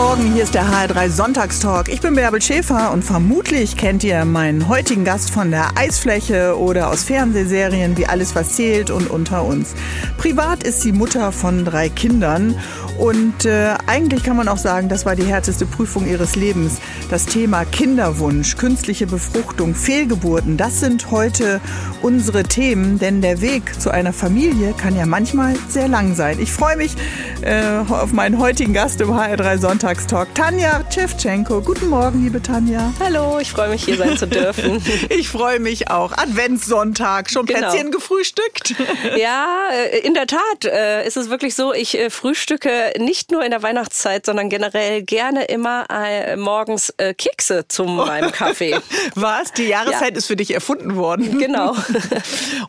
Morgen, hier ist der HR3 Sonntagstalk. Ich bin Bärbel Schäfer und vermutlich kennt ihr meinen heutigen Gast von der Eisfläche oder aus Fernsehserien wie Alles was zählt und unter uns. Privat ist sie Mutter von drei Kindern und äh, eigentlich kann man auch sagen, das war die härteste Prüfung ihres Lebens. Das Thema Kinderwunsch, künstliche Befruchtung, Fehlgeburten, das sind heute unsere Themen, denn der Weg zu einer Familie kann ja manchmal sehr lang sein. Ich freue mich äh, auf meinen heutigen Gast im HR3 Sonntagstalk, Tanja Tschewtschenko. Guten Morgen, liebe Tanja. Hallo, ich freue mich, hier sein zu dürfen. ich freue mich auch. Adventssonntag, schon genau. Plätzchen gefrühstückt? ja, äh, in der Tat äh, ist es wirklich so, ich äh, frühstücke nicht nur in der Weihnachtszeit, sondern generell gerne immer morgens Kekse zu meinem Kaffee. Was? Die Jahreszeit ja. ist für dich erfunden worden? Genau.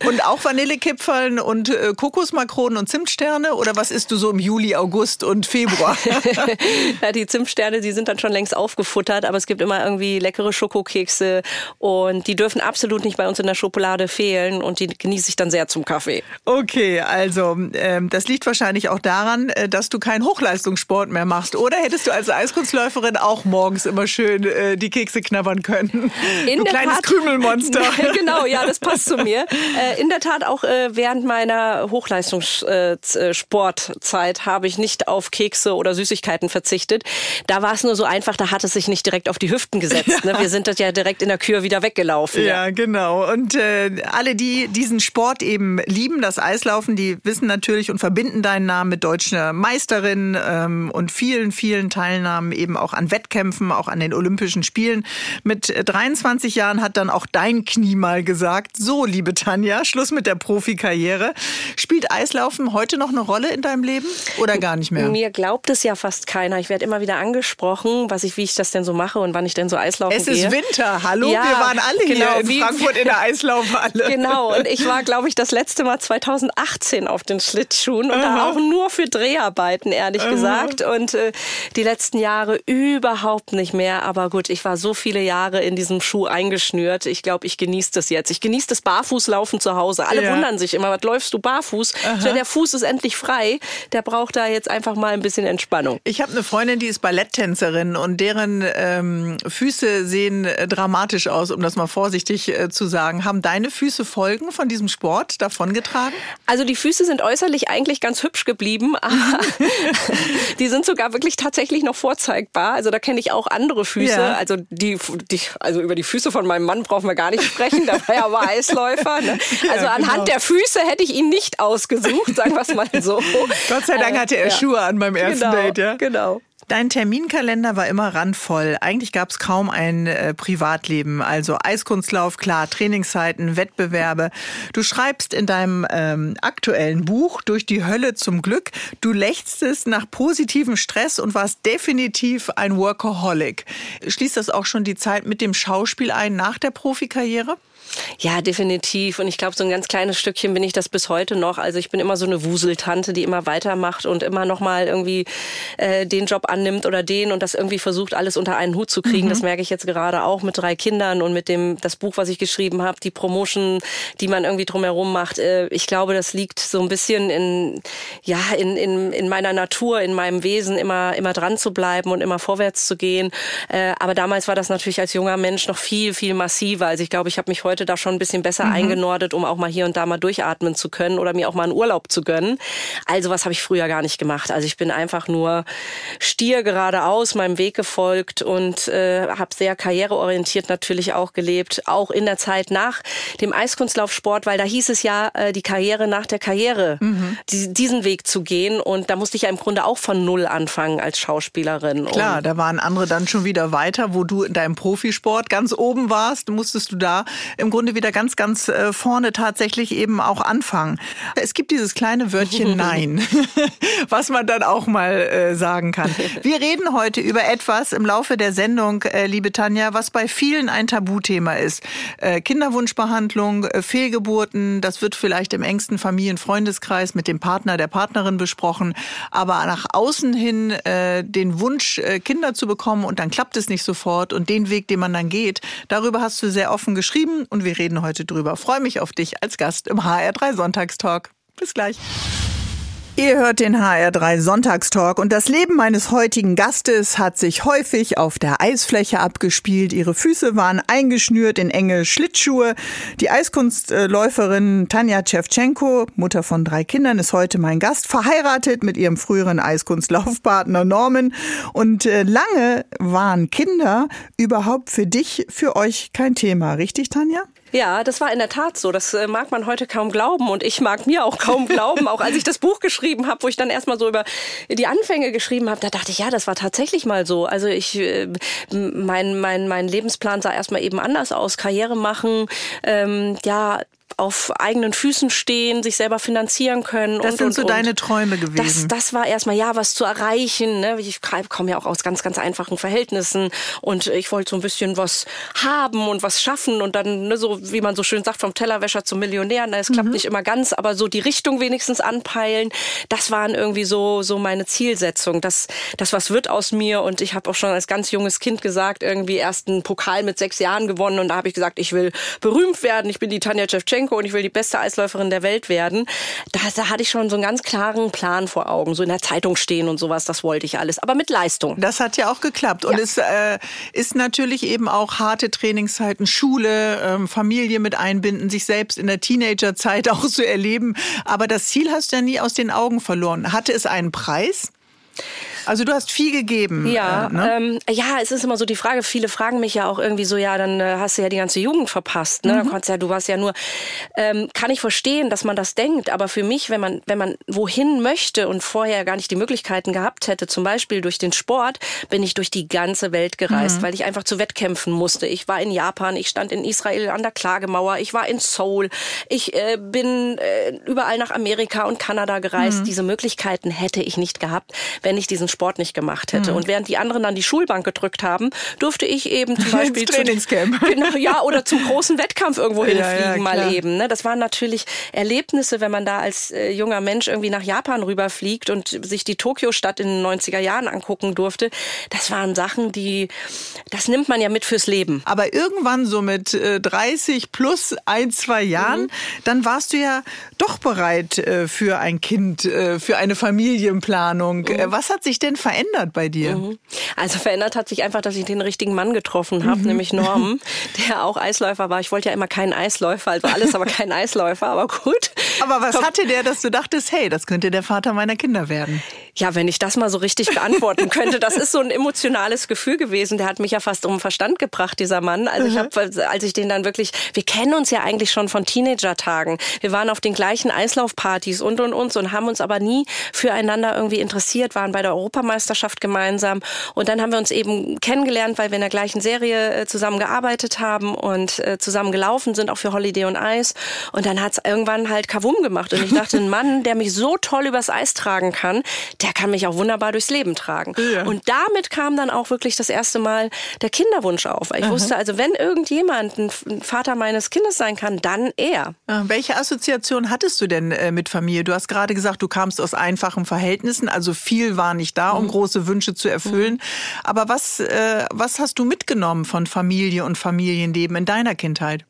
und auch Vanillekipferln und Kokosmakronen und Zimtsterne? Oder was isst du so im Juli, August und Februar? Die Zimtsterne, die sind dann schon längst aufgefuttert, aber es gibt immer irgendwie leckere Schokokekse und die dürfen absolut nicht bei uns in der Schokolade fehlen und die genieße ich dann sehr zum Kaffee. Okay, also ähm, das liegt wahrscheinlich auch daran, äh, dass du keinen Hochleistungssport mehr machst. Oder hättest du als Eiskunstläuferin auch morgens immer schön äh, die Kekse knabbern können? In du kleines Tat, Krümelmonster. genau, ja, das passt zu mir. Äh, in der Tat auch äh, während meiner Hochleistungssportzeit habe ich nicht auf Kekse oder Süßigkeiten verzichtet. Da war es nur so einfach, da hat es sich nicht direkt auf die Hüften gesetzt. Ja. Ne? Wir sind das ja direkt in der Kür wieder weggelaufen. Ja, ja. genau. Und äh, alle, die diesen Sport eben lieben, das Eislaufen, die wissen natürlich und verbinden deinen Namen mit deutscher Meisterin ähm, und vielen, vielen Teilnahmen eben auch an Wettkämpfen, auch an den Olympischen Spielen. Mit 23 Jahren hat dann auch dein Knie mal gesagt, so liebe Tanja, Schluss mit der Profikarriere. Spielt Eislaufen heute noch eine Rolle in deinem Leben oder gar nicht mehr? Mir glaubt es ja fast keiner. Ich werde immer wieder angesprochen, was ich, wie ich das denn so mache und wann ich denn so Eislaufen gehe. Es ist. Winter, hallo, ja, wir waren alle genau, hier in wie, Frankfurt in der Eislaufhalle. Genau, und ich war, glaube ich, das letzte Mal 2018 auf den Schlittschuhen und Aha. da auch nur für Dreharbeiten ehrlich mhm. gesagt. Und äh, die letzten Jahre überhaupt nicht mehr. Aber gut, ich war so viele Jahre in diesem Schuh eingeschnürt. Ich glaube, ich genieße das jetzt. Ich genieße das Barfußlaufen zu Hause. Alle ja. wundern sich immer, was läufst du barfuß? Aha. Der Fuß ist endlich frei. Der braucht da jetzt einfach mal ein bisschen Entspannung. Ich habe eine Freundin, die ist Balletttänzerin und deren ähm, Füße sehen äh, dramatisch aus, um das mal vorsichtig äh, zu sagen. Haben deine Füße Folgen von diesem Sport davongetragen? Also die Füße sind äußerlich eigentlich ganz hübsch geblieben, aber die sind sogar wirklich tatsächlich noch vorzeigbar. Also da kenne ich auch andere Füße. Ja. Also die, die, also über die Füße von meinem Mann brauchen wir gar nicht sprechen. Der war ja aber Eisläufer. Ne? Also ja, genau. anhand der Füße hätte ich ihn nicht ausgesucht, sagen wir es mal so. Gott sei Dank hatte er ja. Schuhe an beim ersten genau, Date, ja? Genau. Dein Terminkalender war immer randvoll. Eigentlich gab es kaum ein äh, Privatleben. Also Eiskunstlauf, klar, Trainingszeiten, Wettbewerbe. Du schreibst in deinem ähm, aktuellen Buch Durch die Hölle zum Glück, du lechztest nach positivem Stress und warst definitiv ein Workaholic. Schließt das auch schon die Zeit mit dem Schauspiel ein nach der Profikarriere? Ja, definitiv. Und ich glaube, so ein ganz kleines Stückchen bin ich das bis heute noch. Also ich bin immer so eine Wuseltante, die immer weitermacht und immer noch mal irgendwie äh, den Job annimmt oder den und das irgendwie versucht, alles unter einen Hut zu kriegen. Mhm. Das merke ich jetzt gerade auch mit drei Kindern und mit dem das Buch, was ich geschrieben habe, die Promotion, die man irgendwie drumherum macht. Äh, ich glaube, das liegt so ein bisschen in ja in, in, in meiner Natur, in meinem Wesen, immer immer dran zu bleiben und immer vorwärts zu gehen. Äh, aber damals war das natürlich als junger Mensch noch viel viel massiver. Also ich glaube, ich habe mich heute da schon ein bisschen besser mhm. eingenordet, um auch mal hier und da mal durchatmen zu können oder mir auch mal einen Urlaub zu gönnen. Also was habe ich früher gar nicht gemacht. Also ich bin einfach nur stier geradeaus meinem Weg gefolgt und äh, habe sehr karriereorientiert natürlich auch gelebt, auch in der Zeit nach dem Eiskunstlaufsport, weil da hieß es ja, äh, die Karriere nach der Karriere, mhm. die, diesen Weg zu gehen und da musste ich ja im Grunde auch von Null anfangen als Schauspielerin. Klar, und da waren andere dann schon wieder weiter, wo du in deinem Profisport ganz oben warst, musstest du da im Grunde wieder ganz, ganz äh, vorne tatsächlich eben auch anfangen. Es gibt dieses kleine Wörtchen Nein, was man dann auch mal äh, sagen kann. Wir reden heute über etwas im Laufe der Sendung, äh, liebe Tanja, was bei vielen ein Tabuthema ist. Kinderwunschbehandlung, Fehlgeburten, das wird vielleicht im engsten Familien-Freundeskreis mit dem Partner, der Partnerin besprochen. Aber nach außen hin den Wunsch, Kinder zu bekommen und dann klappt es nicht sofort und den Weg, den man dann geht, darüber hast du sehr offen geschrieben und wir reden heute drüber. Freue mich auf dich als Gast im HR3 Sonntagstalk. Bis gleich. Ihr hört den HR3 Sonntagstalk und das Leben meines heutigen Gastes hat sich häufig auf der Eisfläche abgespielt. Ihre Füße waren eingeschnürt in enge Schlittschuhe. Die Eiskunstläuferin Tanja Tschewtschenko, Mutter von drei Kindern, ist heute mein Gast, verheiratet mit ihrem früheren Eiskunstlaufpartner Norman. Und äh, lange waren Kinder überhaupt für dich, für euch kein Thema, richtig, Tanja? Ja, das war in der Tat so. Das äh, mag man heute kaum glauben und ich mag mir auch kaum glauben. Auch als ich das Buch geschrieben habe, wo ich dann erstmal so über die Anfänge geschrieben habe, da dachte ich, ja, das war tatsächlich mal so. Also ich, äh, mein, mein, mein Lebensplan sah erstmal eben anders aus. Karriere machen, ähm, ja, auf eigenen Füßen stehen, sich selber finanzieren können. Das und, sind und, so und. deine Träume gewesen. Das, das war erstmal, ja, was zu erreichen. Ne? Ich komme ja auch aus ganz, ganz einfachen Verhältnissen und ich wollte so ein bisschen was haben und was schaffen und dann, ne, so wie man so schön sagt, vom Tellerwäscher zum Millionär. Na, es klappt mhm. nicht immer ganz, aber so die Richtung wenigstens anpeilen, das waren irgendwie so, so meine Zielsetzung. Das, das was wird aus mir und ich habe auch schon als ganz junges Kind gesagt, irgendwie erst einen Pokal mit sechs Jahren gewonnen und da habe ich gesagt, ich will berühmt werden, ich bin die Tanja Shevchenko und ich will die beste Eisläuferin der Welt werden. Da, da hatte ich schon so einen ganz klaren Plan vor Augen, so in der Zeitung stehen und sowas, das wollte ich alles, aber mit Leistung. Das hat ja auch geklappt und ja. es äh, ist natürlich eben auch harte Trainingszeiten, Schule, ähm, Familie mit einbinden, sich selbst in der Teenagerzeit auch zu erleben, aber das Ziel hast du ja nie aus den Augen verloren. Hatte es einen Preis? Also du hast viel gegeben. Ja, äh, ne? ähm, ja, es ist immer so die Frage. Viele fragen mich ja auch irgendwie so, ja, dann äh, hast du ja die ganze Jugend verpasst. Ne? Mhm. Ja, du warst ja nur. Ähm, kann ich verstehen, dass man das denkt, aber für mich, wenn man wenn man wohin möchte und vorher gar nicht die Möglichkeiten gehabt hätte, zum Beispiel durch den Sport, bin ich durch die ganze Welt gereist, mhm. weil ich einfach zu Wettkämpfen musste. Ich war in Japan, ich stand in Israel an der Klagemauer, ich war in Seoul, ich äh, bin äh, überall nach Amerika und Kanada gereist. Mhm. Diese Möglichkeiten hätte ich nicht gehabt, wenn ich diesen Sport nicht gemacht hätte. Mhm. Und während die anderen dann die Schulbank gedrückt haben, durfte ich eben zum Beispiel Ins Trainingscamp. Genau, ja, oder zum großen Wettkampf irgendwo hinfliegen ja, ja, mal eben. Ne? Das waren natürlich Erlebnisse, wenn man da als äh, junger Mensch irgendwie nach Japan rüberfliegt und sich die Tokio-Stadt in den 90er Jahren angucken durfte. Das waren Sachen, die, das nimmt man ja mit fürs Leben. Aber irgendwann so mit äh, 30 plus ein, zwei Jahren, mhm. dann warst du ja doch bereit äh, für ein Kind, äh, für eine Familienplanung. Mhm. Äh, was hat sich denn verändert bei dir? Mhm. Also verändert hat sich einfach, dass ich den richtigen Mann getroffen habe, mhm. nämlich Norm, der auch Eisläufer war. Ich wollte ja immer keinen Eisläufer, also alles, aber kein Eisläufer, aber gut. Aber was hatte der, dass du dachtest, hey, das könnte der Vater meiner Kinder werden? Ja, wenn ich das mal so richtig beantworten könnte, das ist so ein emotionales Gefühl gewesen. Der hat mich ja fast um den Verstand gebracht, dieser Mann. Also ich habe, als ich den dann wirklich, wir kennen uns ja eigentlich schon von Teenager-Tagen. Wir waren auf den gleichen Eislaufpartys und und uns und haben uns aber nie füreinander irgendwie interessiert, waren bei der Europameisterschaft gemeinsam und dann haben wir uns eben kennengelernt, weil wir in der gleichen Serie äh, zusammen gearbeitet haben und äh, zusammen gelaufen sind, auch für Holiday on Ice. Und dann hat's irgendwann halt Kavum gemacht und ich dachte, ein Mann, der mich so toll übers Eis tragen kann, der kann mich auch wunderbar durchs Leben tragen. Ja. Und damit kam dann auch wirklich das erste Mal der Kinderwunsch auf. Ich Aha. wusste also, wenn irgendjemand ein Vater meines Kindes sein kann, dann er. Ah, welche Assoziation hattest du denn äh, mit Familie? Du hast gerade gesagt, du kamst aus einfachen Verhältnissen, also viel war nicht da, um mhm. große Wünsche zu erfüllen. Mhm. Aber was, äh, was hast du mitgenommen von Familie und Familienleben in deiner Kindheit?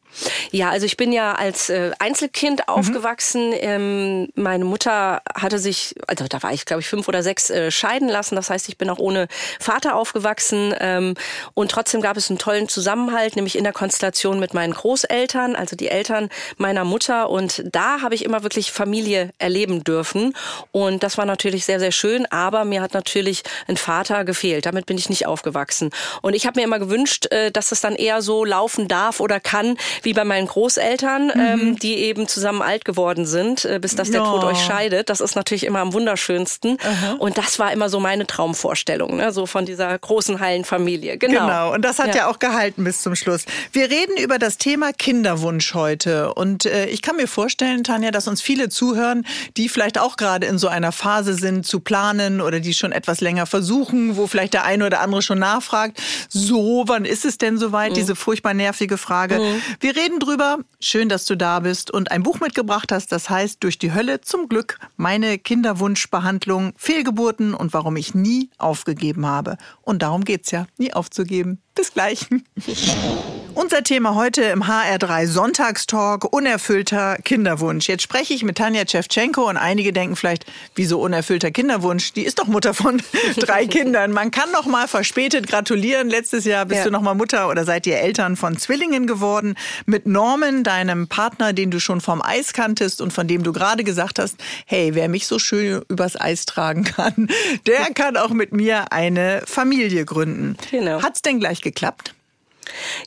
Ja, also ich bin ja als äh, Einzelkind mhm. aufgewachsen. Ähm, meine Mutter hatte sich, also da war ich glaube ich fünf oder sechs, äh, scheiden lassen. Das heißt, ich bin auch ohne Vater aufgewachsen. Ähm, und trotzdem gab es einen tollen Zusammenhalt, nämlich in der Konstellation mit meinen Großeltern, also die Eltern meiner Mutter. Und da habe ich immer wirklich Familie erleben dürfen. Und das war natürlich sehr, sehr schön. Aber mir hat natürlich ein Vater gefehlt. Damit bin ich nicht aufgewachsen. Und ich habe mir immer gewünscht, äh, dass es dann eher so laufen darf oder kann, wie bei meinen Großeltern, mhm. ähm, die eben zusammen alt geworden sind, äh, bis dass der oh. Tod euch scheidet. Das ist natürlich immer am wunderschönsten. Aha. Und das war immer so meine Traumvorstellung, ne? so von dieser großen heilen Familie. Genau. Genau. Und das hat ja. ja auch gehalten bis zum Schluss. Wir reden über das Thema Kinderwunsch heute. Und äh, ich kann mir vorstellen, Tanja, dass uns viele zuhören, die vielleicht auch gerade in so einer Phase sind, zu planen oder die schon etwas länger versuchen, wo vielleicht der eine oder andere schon nachfragt. So, wann ist es denn soweit? Mhm. Diese furchtbar nervige Frage. Mhm. Wir reden drüber. Schön, dass du da bist und ein Buch mitgebracht hast, das heißt Durch die Hölle zum Glück. Meine Kinderwunschbehandlung, Fehlgeburten und warum ich nie aufgegeben habe. Und darum geht's ja, nie aufzugeben. Bis gleich. Unser Thema heute im HR3 Sonntagstalk, unerfüllter Kinderwunsch. Jetzt spreche ich mit Tanja Tschewtschenko und einige denken vielleicht, wieso unerfüllter Kinderwunsch? Die ist doch Mutter von drei Kindern. Man kann noch mal verspätet gratulieren. Letztes Jahr bist ja. du noch mal Mutter oder seid ihr Eltern von Zwillingen geworden. Mit Norman, deinem Partner, den du schon vom Eis kanntest und von dem du gerade gesagt hast, hey, wer mich so schön übers Eis tragen kann, der kann auch mit mir eine Familie gründen. Genau. Hat's denn gleich geklappt? geklappt?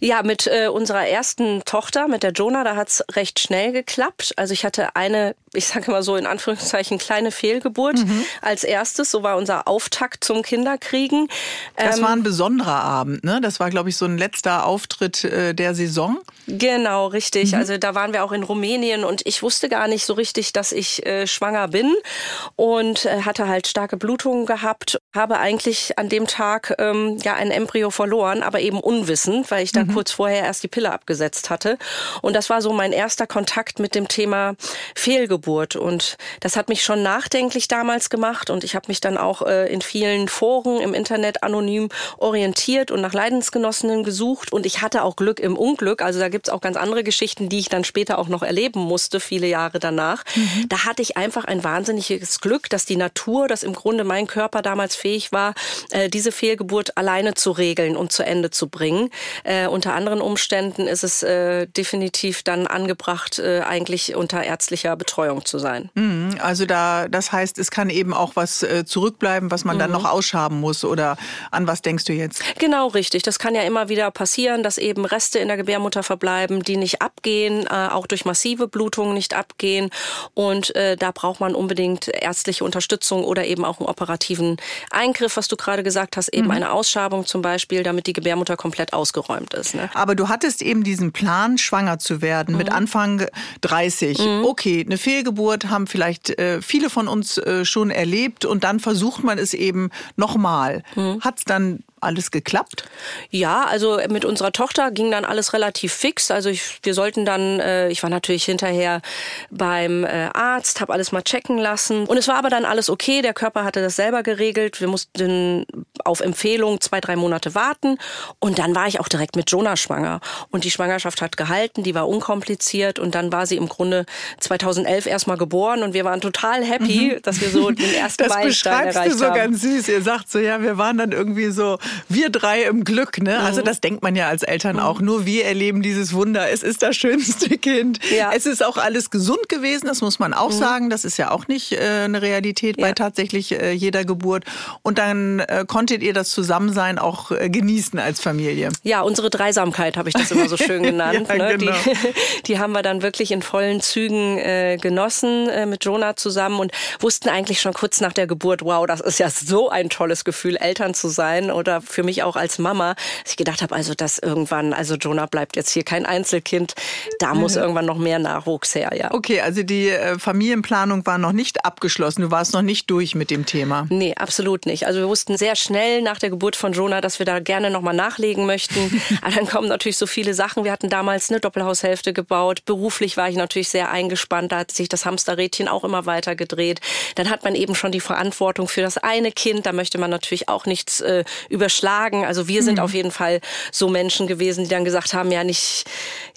Ja, mit äh, unserer ersten Tochter, mit der Jonah, da hat's recht schnell geklappt. Also ich hatte eine, ich sage mal so in Anführungszeichen, kleine Fehlgeburt mhm. als erstes. So war unser Auftakt zum Kinderkriegen. Das ähm, war ein besonderer Abend, ne? Das war, glaube ich, so ein letzter Auftritt äh, der Saison. Genau, richtig. Mhm. Also da waren wir auch in Rumänien und ich wusste gar nicht so richtig, dass ich äh, schwanger bin und äh, hatte halt starke Blutungen gehabt. Habe eigentlich an dem Tag ähm, ja ein Embryo verloren, aber eben unwissend weil ich da mhm. kurz vorher erst die Pille abgesetzt hatte. Und das war so mein erster Kontakt mit dem Thema Fehlgeburt. Und das hat mich schon nachdenklich damals gemacht. Und ich habe mich dann auch äh, in vielen Foren im Internet anonym orientiert und nach Leidensgenossinnen gesucht. Und ich hatte auch Glück im Unglück. Also da gibt's auch ganz andere Geschichten, die ich dann später auch noch erleben musste, viele Jahre danach. Mhm. Da hatte ich einfach ein wahnsinniges Glück, dass die Natur, dass im Grunde mein Körper damals fähig war, äh, diese Fehlgeburt alleine zu regeln und zu Ende zu bringen. Äh, unter anderen Umständen ist es äh, definitiv dann angebracht, äh, eigentlich unter ärztlicher Betreuung zu sein. Mhm, also da, das heißt, es kann eben auch was äh, zurückbleiben, was man mhm. dann noch ausschaben muss. Oder an was denkst du jetzt? Genau, richtig. Das kann ja immer wieder passieren, dass eben Reste in der Gebärmutter verbleiben, die nicht abgehen, äh, auch durch massive Blutungen nicht abgehen. Und äh, da braucht man unbedingt ärztliche Unterstützung oder eben auch einen operativen Eingriff, was du gerade gesagt hast, eben mhm. eine Ausschabung zum Beispiel, damit die Gebärmutter komplett ausgeräumt aufgeräumt ist. Ne? Aber du hattest eben diesen Plan, schwanger zu werden mhm. mit Anfang 30. Mhm. Okay, eine Fehlgeburt haben vielleicht äh, viele von uns äh, schon erlebt und dann versucht man es eben nochmal. Mhm. Hat es dann alles geklappt? Ja, also mit unserer Tochter ging dann alles relativ fix. Also ich, wir sollten dann, äh, ich war natürlich hinterher beim äh, Arzt, habe alles mal checken lassen. Und es war aber dann alles okay. Der Körper hatte das selber geregelt. Wir mussten auf Empfehlung zwei, drei Monate warten. Und dann war ich auch direkt mit Jonah schwanger. Und die Schwangerschaft hat gehalten, die war unkompliziert. Und dann war sie im Grunde 2011 erstmal geboren. Und wir waren total happy, mhm. dass wir so den ersten das Meilenstein erreicht haben. Das beschreibst du so ganz süß. Ihr sagt so, ja, wir waren dann irgendwie so wir drei im Glück, ne? Also mhm. Das denkt man ja als Eltern mhm. auch. Nur wir erleben dieses Wunder. Es ist das schönste Kind. Ja. Es ist auch alles gesund gewesen, das muss man auch mhm. sagen. Das ist ja auch nicht äh, eine Realität ja. bei tatsächlich äh, jeder Geburt. Und dann äh, konntet ihr das Zusammensein auch äh, genießen als Familie. Ja, unsere Dreisamkeit habe ich das immer so schön genannt. ja, ne? genau. die, die haben wir dann wirklich in vollen Zügen äh, genossen äh, mit Jonah zusammen und wussten eigentlich schon kurz nach der Geburt, wow, das ist ja so ein tolles Gefühl, Eltern zu sein oder für mich auch als Mama, dass ich gedacht habe, also das irgendwann, also Jonah bleibt jetzt hier kein Einzelkind, da muss irgendwann noch mehr Nachwuchs her, ja. Okay, also die äh, Familienplanung war noch nicht abgeschlossen, du warst noch nicht durch mit dem Thema. Nee, absolut nicht. Also wir wussten sehr schnell nach der Geburt von Jonah, dass wir da gerne nochmal nachlegen möchten. Aber dann kommen natürlich so viele Sachen. Wir hatten damals eine Doppelhaushälfte gebaut. Beruflich war ich natürlich sehr eingespannt. Da hat sich das Hamsterrädchen auch immer weiter gedreht. Dann hat man eben schon die Verantwortung für das eine Kind. Da möchte man natürlich auch nichts äh, überschlagen schlagen. Also wir sind mhm. auf jeden Fall so Menschen gewesen, die dann gesagt haben, ja nicht,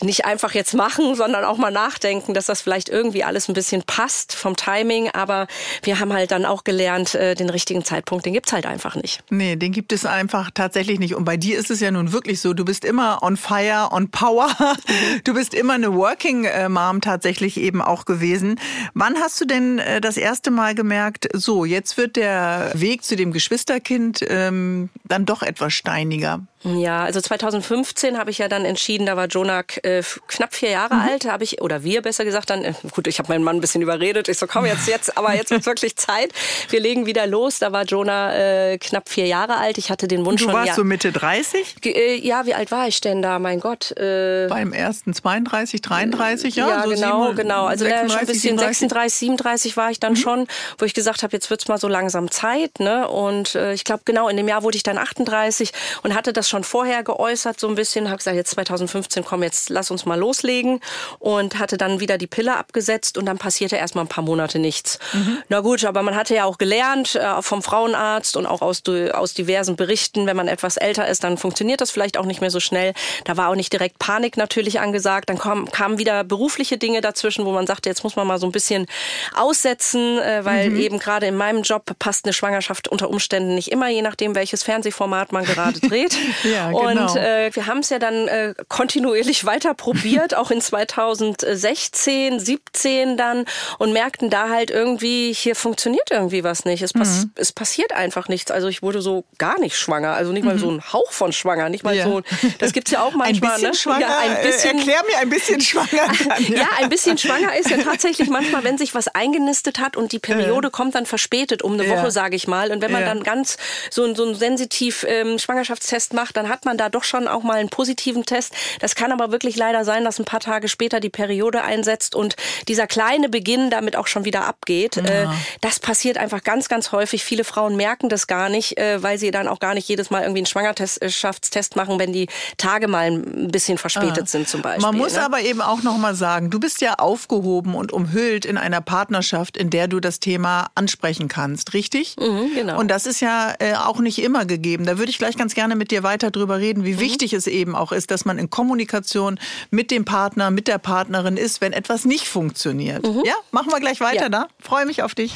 nicht einfach jetzt machen, sondern auch mal nachdenken, dass das vielleicht irgendwie alles ein bisschen passt vom Timing. Aber wir haben halt dann auch gelernt, äh, den richtigen Zeitpunkt, den gibt's halt einfach nicht. Nee, den gibt es einfach tatsächlich nicht. Und bei dir ist es ja nun wirklich so, du bist immer on fire, on power. Mhm. Du bist immer eine Working äh, Mom tatsächlich eben auch gewesen. Wann hast du denn äh, das erste Mal gemerkt, so, jetzt wird der Weg zu dem Geschwisterkind ähm, dann doch etwas steiniger. Ja, also 2015 habe ich ja dann entschieden, da war Jonah äh, knapp vier Jahre mhm. alt, habe ich oder wir besser gesagt dann. Äh, gut, ich habe meinen Mann ein bisschen überredet. Ich so, komm jetzt, jetzt, aber jetzt wird wirklich Zeit. Wir legen wieder los. Da war Jonah äh, knapp vier Jahre alt. Ich hatte den Wunsch du schon. Du warst ja, so Mitte 30? Äh, ja, wie alt war ich denn da? Mein Gott. Äh, Beim ersten 32, 33, ja. Ja, so genau, 7, genau. Also 36, schon ein bisschen 36, 37 war ich dann mhm. schon, wo ich gesagt habe, jetzt wird's mal so langsam Zeit. Ne? Und äh, ich glaube, genau in dem Jahr wurde ich dann 38 und hatte das schon schon vorher geäußert, so ein bisschen, habe gesagt, jetzt 2015, komm, jetzt lass uns mal loslegen und hatte dann wieder die Pille abgesetzt und dann passierte erstmal ein paar Monate nichts. Mhm. Na gut, aber man hatte ja auch gelernt äh, vom Frauenarzt und auch aus, aus diversen Berichten, wenn man etwas älter ist, dann funktioniert das vielleicht auch nicht mehr so schnell. Da war auch nicht direkt Panik natürlich angesagt. Dann kam, kamen wieder berufliche Dinge dazwischen, wo man sagte, jetzt muss man mal so ein bisschen aussetzen, äh, weil mhm. eben gerade in meinem Job passt eine Schwangerschaft unter Umständen nicht immer, je nachdem, welches Fernsehformat man gerade dreht. ja, genau. Und äh, wir haben es ja dann äh, kontinuierlich weiter probiert, auch in 2016, 17 dann und merkten da halt irgendwie, hier funktioniert irgendwie was nicht. Es, pass mhm. es passiert einfach nichts. Also ich wurde so gar nicht schwanger, also nicht mal mhm. so ein Hauch von schwanger, nicht mal ja. so. Das gibt's ja auch manchmal. Ein bisschen ne? schwanger. Ja, ein bisschen, Erklär mir ein bisschen schwanger. Dann, ja. ja. ein bisschen schwanger ist ja tatsächlich manchmal, wenn sich was eingenistet hat und die Periode kommt dann verspätet um eine Woche, sage ich mal. Und wenn man dann ganz so, so einen sensitiv ähm, Schwangerschaftstest macht, dann hat man da doch schon auch mal einen positiven Test. Das kann aber wirklich leider sein, dass ein paar Tage später die Periode einsetzt und dieser kleine Beginn damit auch schon wieder abgeht. Äh, das passiert einfach ganz, ganz häufig. Viele Frauen merken das gar nicht, äh, weil sie dann auch gar nicht jedes Mal irgendwie einen Schwangerschaftstest machen, wenn die Tage mal ein bisschen verspätet ah. sind zum Beispiel. Man muss ne? aber eben auch noch mal sagen, du bist ja aufgehoben und umhüllt in einer Partnerschaft, in der du das Thema ansprechen kannst, richtig? Mhm, genau. Und das ist ja äh, auch nicht immer gegeben. Da würde ich gleich ganz gerne mit dir weiter drüber reden, wie mhm. wichtig es eben auch ist, dass man in Kommunikation mit dem Partner, mit der Partnerin ist, wenn etwas nicht funktioniert. Mhm. Ja, machen wir gleich weiter ja. da. Freue mich auf dich.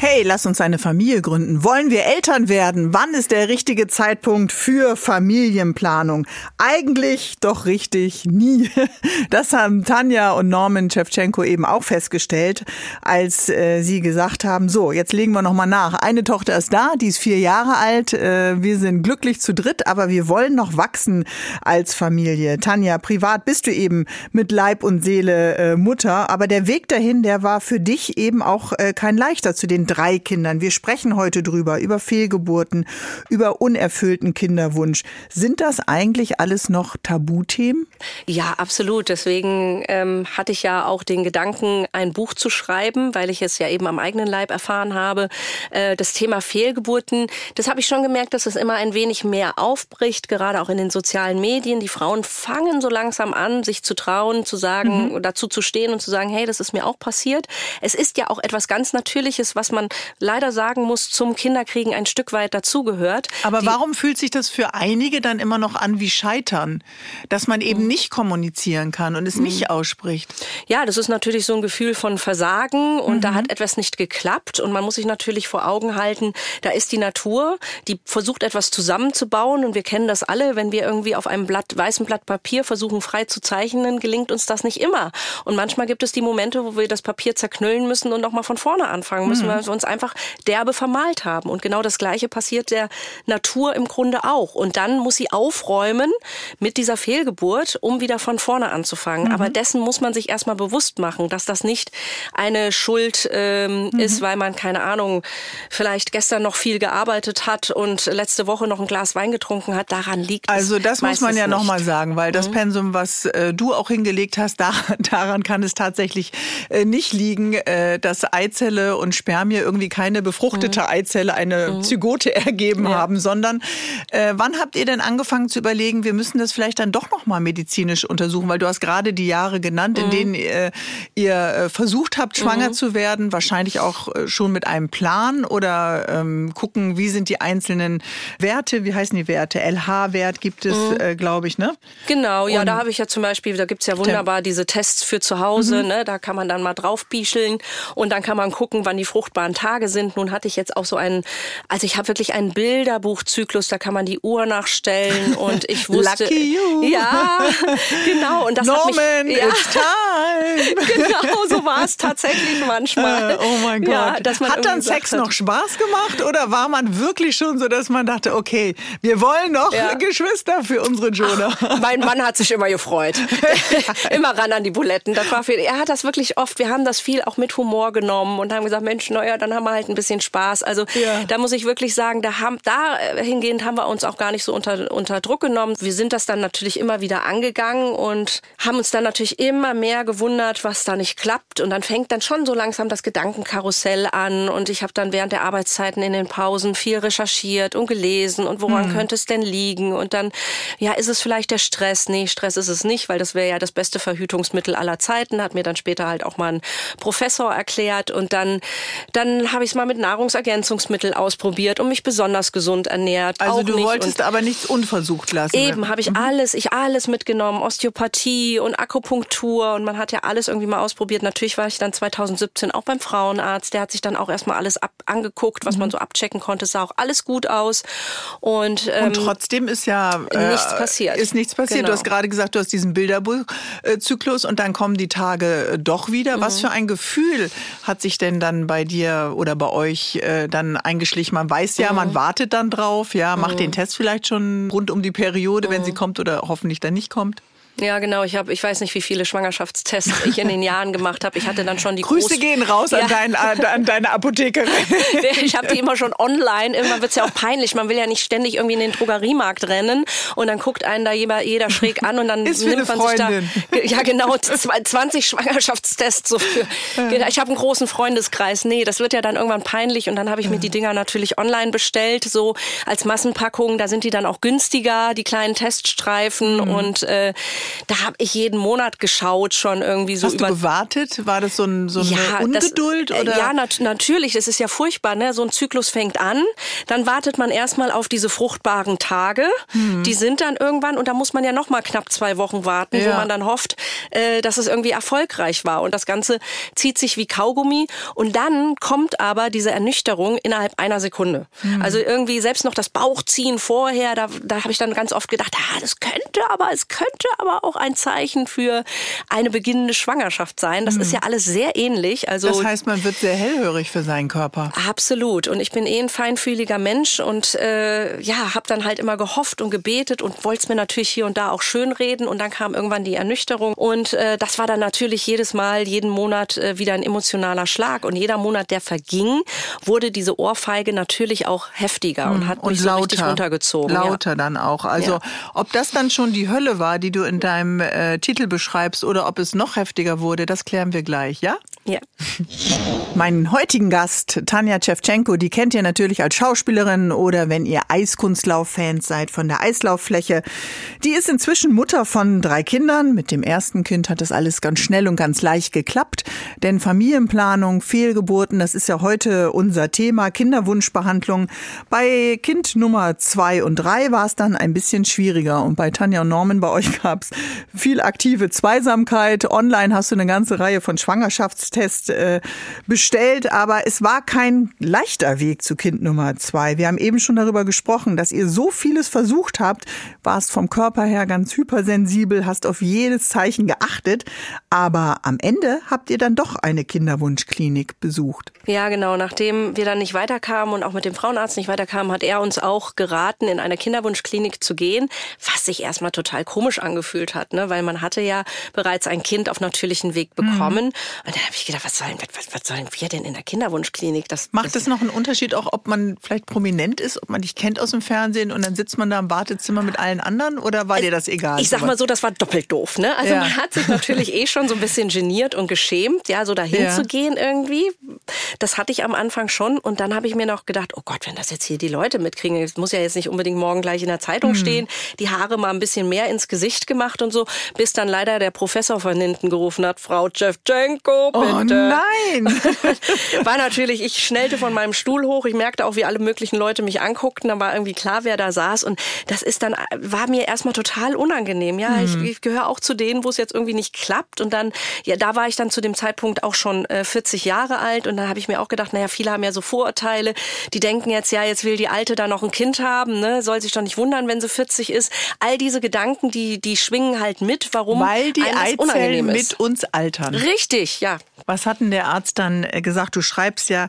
Hey, lass uns eine Familie gründen. Wollen wir Eltern werden? Wann ist der richtige Zeitpunkt für Familienplanung? Eigentlich doch richtig nie. Das haben Tanja und Norman Chevchenko eben auch festgestellt, als äh, sie gesagt haben, so, jetzt legen wir nochmal nach. Eine Tochter ist da, die ist vier Jahre alt. Äh, wir sind glücklich zu dritt, aber wir wollen noch wachsen als Familie. Tanja, privat bist du eben mit Leib und Seele äh, Mutter, aber der Weg dahin, der war für dich eben auch äh, kein leichter zu den drei Kindern. Wir sprechen heute drüber, über Fehlgeburten, über unerfüllten Kinderwunsch. Sind das eigentlich alles noch Tabuthemen? Ja, absolut. Deswegen ähm, hatte ich ja auch den Gedanken, ein Buch zu schreiben, weil ich es ja eben am eigenen Leib erfahren habe. Äh, das Thema Fehlgeburten, das habe ich schon gemerkt, dass es immer ein wenig mehr aufbricht, gerade auch in den sozialen Medien. Die Frauen fangen so langsam an, sich zu trauen, zu sagen, mhm. dazu zu stehen und zu sagen, hey, das ist mir auch passiert. Es ist ja auch etwas ganz Natürliches, was man man leider sagen muss, zum Kinderkriegen ein Stück weit dazugehört. Aber warum fühlt sich das für einige dann immer noch an wie Scheitern? Dass man eben mhm. nicht kommunizieren kann und es mhm. nicht ausspricht? Ja, das ist natürlich so ein Gefühl von Versagen und mhm. da hat etwas nicht geklappt und man muss sich natürlich vor Augen halten, da ist die Natur, die versucht etwas zusammenzubauen und wir kennen das alle, wenn wir irgendwie auf einem Blatt, weißen Blatt Papier versuchen frei zu zeichnen, gelingt uns das nicht immer. Und manchmal gibt es die Momente, wo wir das Papier zerknüllen müssen und nochmal von vorne anfangen müssen, mhm. weil wir uns einfach derbe vermalt haben. Und genau das Gleiche passiert der Natur im Grunde auch. Und dann muss sie aufräumen mit dieser Fehlgeburt, um wieder von vorne anzufangen. Mhm. Aber dessen muss man sich erstmal bewusst machen, dass das nicht eine Schuld ähm, mhm. ist, weil man, keine Ahnung, vielleicht gestern noch viel gearbeitet hat und letzte Woche noch ein Glas Wein getrunken hat. Daran liegt also es. Also das muss man ja nochmal sagen, weil das mhm. Pensum, was äh, du auch hingelegt hast, da, daran kann es tatsächlich äh, nicht liegen, äh, dass Eizelle und Spermie mir irgendwie keine befruchtete mhm. Eizelle, eine mhm. Zygote ergeben ja. haben, sondern äh, wann habt ihr denn angefangen zu überlegen, wir müssen das vielleicht dann doch noch mal medizinisch untersuchen, weil du hast gerade die Jahre genannt, in mhm. denen äh, ihr äh, versucht habt, schwanger mhm. zu werden, wahrscheinlich auch äh, schon mit einem Plan oder ähm, gucken, wie sind die einzelnen Werte, wie heißen die Werte? LH-Wert gibt es, mhm. äh, glaube ich, ne? Genau, ja, Und da habe ich ja zum Beispiel, da gibt es ja wunderbar diese Tests für zu Hause, mhm. ne? Da kann man dann mal drauf biescheln und dann kann man gucken, wann die fruchtbaren wunderbaren Tage sind. Nun hatte ich jetzt auch so einen, also ich habe wirklich einen Bilderbuchzyklus, da kann man die Uhr nachstellen und ich wusste, Lucky you. ja, genau. Und das Norman, hat mich, ja, it's time. genau, so war es tatsächlich manchmal. Uh, oh mein Gott. Ja, hat dann Sex hat, noch Spaß gemacht oder war man wirklich schon so, dass man dachte, okay, wir wollen noch ja. Geschwister für unsere Jonah? Ach, mein Mann hat sich immer gefreut. immer ran an die Buletten. Das war viel, er hat das wirklich oft, wir haben das viel auch mit Humor genommen und haben gesagt, Mensch, naja, dann haben wir halt ein bisschen Spaß. Also ja. da muss ich wirklich sagen, da haben, dahingehend haben wir uns auch gar nicht so unter, unter Druck genommen. Wir sind das dann natürlich immer wieder angegangen und haben uns dann natürlich immer mehr gewundert, was da nicht klappt. Und dann fängt dann schon so langsam das Gedankenkarussell an. Und ich habe dann während der Arbeitszeiten in den Pausen viel recherchiert und gelesen und woran mhm. könnte es denn liegen? Und dann, ja, ist es vielleicht der Stress? Nee, Stress ist es nicht, weil das wäre ja das beste Verhütungsmittel aller Zeiten, hat mir dann später halt auch mal ein Professor erklärt. Und dann, dann habe ich es mal mit Nahrungsergänzungsmittel ausprobiert und mich besonders gesund ernährt. Also du nicht. wolltest und aber nichts unversucht lassen. Eben, habe ich mhm. alles, ich alles mitgenommen, Osteopathie und Akupunktur und man hat ja alles irgendwie mal ausprobiert. Natürlich war ich dann 2017 auch beim Frauenarzt, der hat sich dann auch erstmal alles ab angeguckt, was mhm. man so abchecken konnte, sah auch alles gut aus. Und, ähm, und trotzdem ist ja äh, nichts passiert. Ist nichts passiert. Genau. Du hast gerade gesagt, du hast diesen Bilderbuchzyklus und dann kommen die Tage doch wieder. Mhm. Was für ein Gefühl hat sich denn dann bei dir oder bei euch äh, dann eingeschlichen? Man weiß ja, mhm. man wartet dann drauf, ja, macht mhm. den Test vielleicht schon rund um die Periode, wenn sie mhm. kommt oder hoffentlich dann nicht kommt. Ja, genau. Ich habe, ich weiß nicht, wie viele Schwangerschaftstests ich in den Jahren gemacht habe. Ich hatte dann schon die Grüße Groß gehen raus ja. an, dein, an, deine Apothekerin. ich habe die immer schon online. Irgendwann wird's ja auch peinlich. Man will ja nicht ständig irgendwie in den Drogeriemarkt rennen und dann guckt einen da jeder, jeder schräg an und dann Ist nimmt man Freundin. sich da ja genau 20 Schwangerschaftstests so für. Ja. Ich habe einen großen Freundeskreis. Nee, das wird ja dann irgendwann peinlich und dann habe ich mir die Dinger natürlich online bestellt, so als Massenpackung. Da sind die dann auch günstiger, die kleinen Teststreifen mhm. und äh, da habe ich jeden Monat geschaut schon irgendwie so Hast du gewartet? War das so, ein, so eine ja, Ungeduld? Das, oder? Ja, nat natürlich. Das ist ja furchtbar. Ne? So ein Zyklus fängt an, dann wartet man erstmal auf diese fruchtbaren Tage. Hm. Die sind dann irgendwann und da muss man ja noch mal knapp zwei Wochen warten, ja. wo man dann hofft, äh, dass es irgendwie erfolgreich war. Und das Ganze zieht sich wie Kaugummi. Und dann kommt aber diese Ernüchterung innerhalb einer Sekunde. Hm. Also irgendwie selbst noch das Bauchziehen vorher, da, da habe ich dann ganz oft gedacht, ah, das könnte aber, es könnte aber auch ein Zeichen für eine beginnende Schwangerschaft sein. Das mhm. ist ja alles sehr ähnlich. Also das heißt, man wird sehr hellhörig für seinen Körper. Absolut. Und ich bin eh ein feinfühliger Mensch und äh, ja, habe dann halt immer gehofft und gebetet und wollte es mir natürlich hier und da auch schönreden. Und dann kam irgendwann die Ernüchterung. Und äh, das war dann natürlich jedes Mal, jeden Monat äh, wieder ein emotionaler Schlag. Und jeder Monat, der verging, wurde diese Ohrfeige natürlich auch heftiger mhm. und hat mich und lauter, so richtig runtergezogen. Lauter ja. dann auch. Also ja. ob das dann schon die Hölle war, die du in deinem äh, Titel beschreibst oder ob es noch heftiger wurde, das klären wir gleich, ja? Ja. Meinen heutigen Gast, Tanja Tschewtschenko, die kennt ihr natürlich als Schauspielerin oder wenn ihr Eiskunstlauf-Fans seid von der Eislauffläche. Die ist inzwischen Mutter von drei Kindern. Mit dem ersten Kind hat das alles ganz schnell und ganz leicht geklappt. Denn Familienplanung, Fehlgeburten, das ist ja heute unser Thema, Kinderwunschbehandlung. Bei Kind Nummer zwei und drei war es dann ein bisschen schwieriger. Und bei Tanja und Norman, bei euch gab es viel aktive Zweisamkeit. Online hast du eine ganze Reihe von Schwangerschaftstests äh, bestellt, aber es war kein leichter Weg zu Kind Nummer zwei. Wir haben eben schon darüber gesprochen, dass ihr so vieles versucht habt, warst vom Körper her ganz hypersensibel, hast auf jedes Zeichen geachtet, aber am Ende habt ihr dann doch eine Kinderwunschklinik besucht. Ja, genau. Nachdem wir dann nicht weiterkamen und auch mit dem Frauenarzt nicht weiterkamen, hat er uns auch geraten, in eine Kinderwunschklinik zu gehen, was sich erstmal total komisch angefühlt hat, ne? weil man hatte ja bereits ein Kind auf natürlichen Weg bekommen. Mhm. Und dann habe ich gedacht, was sollen, was, was sollen wir denn in der Kinderwunschklinik? Das, Macht es noch einen Unterschied auch, ob man vielleicht prominent ist, ob man dich kennt aus dem Fernsehen und dann sitzt man da im Wartezimmer mit allen anderen oder war dir das egal? Ich sag mal so, das war doppelt doof. Ne? Also ja. man hat sich natürlich eh schon so ein bisschen geniert und geschämt, ja, so dahin ja. zu gehen irgendwie. Das hatte ich am Anfang schon und dann habe ich mir noch gedacht, oh Gott, wenn das jetzt hier die Leute mitkriegen, es muss ja jetzt nicht unbedingt morgen gleich in der Zeitung mhm. stehen, die Haare mal ein bisschen mehr ins Gesicht gemacht und so, bis dann leider der Professor von hinten gerufen hat, Frau oh bitte. Oh nein! war natürlich, ich schnellte von meinem Stuhl hoch, ich merkte auch, wie alle möglichen Leute mich anguckten, dann war irgendwie klar, wer da saß und das ist dann, war mir erstmal total unangenehm, ja, mhm. ich, ich gehöre auch zu denen, wo es jetzt irgendwie nicht klappt und dann, ja, da war ich dann zu dem Zeitpunkt auch schon äh, 40 Jahre alt und dann habe ich mir auch gedacht, naja, viele haben ja so Vorurteile, die denken jetzt, ja, jetzt will die Alte da noch ein Kind haben, ne, soll sich doch nicht wundern, wenn sie 40 ist. All diese Gedanken, die, die schwingen halt mit, warum Weil die Eizellen mit uns altern. Richtig, ja. Was hat denn der Arzt dann äh, gesagt? Du schreibst ja,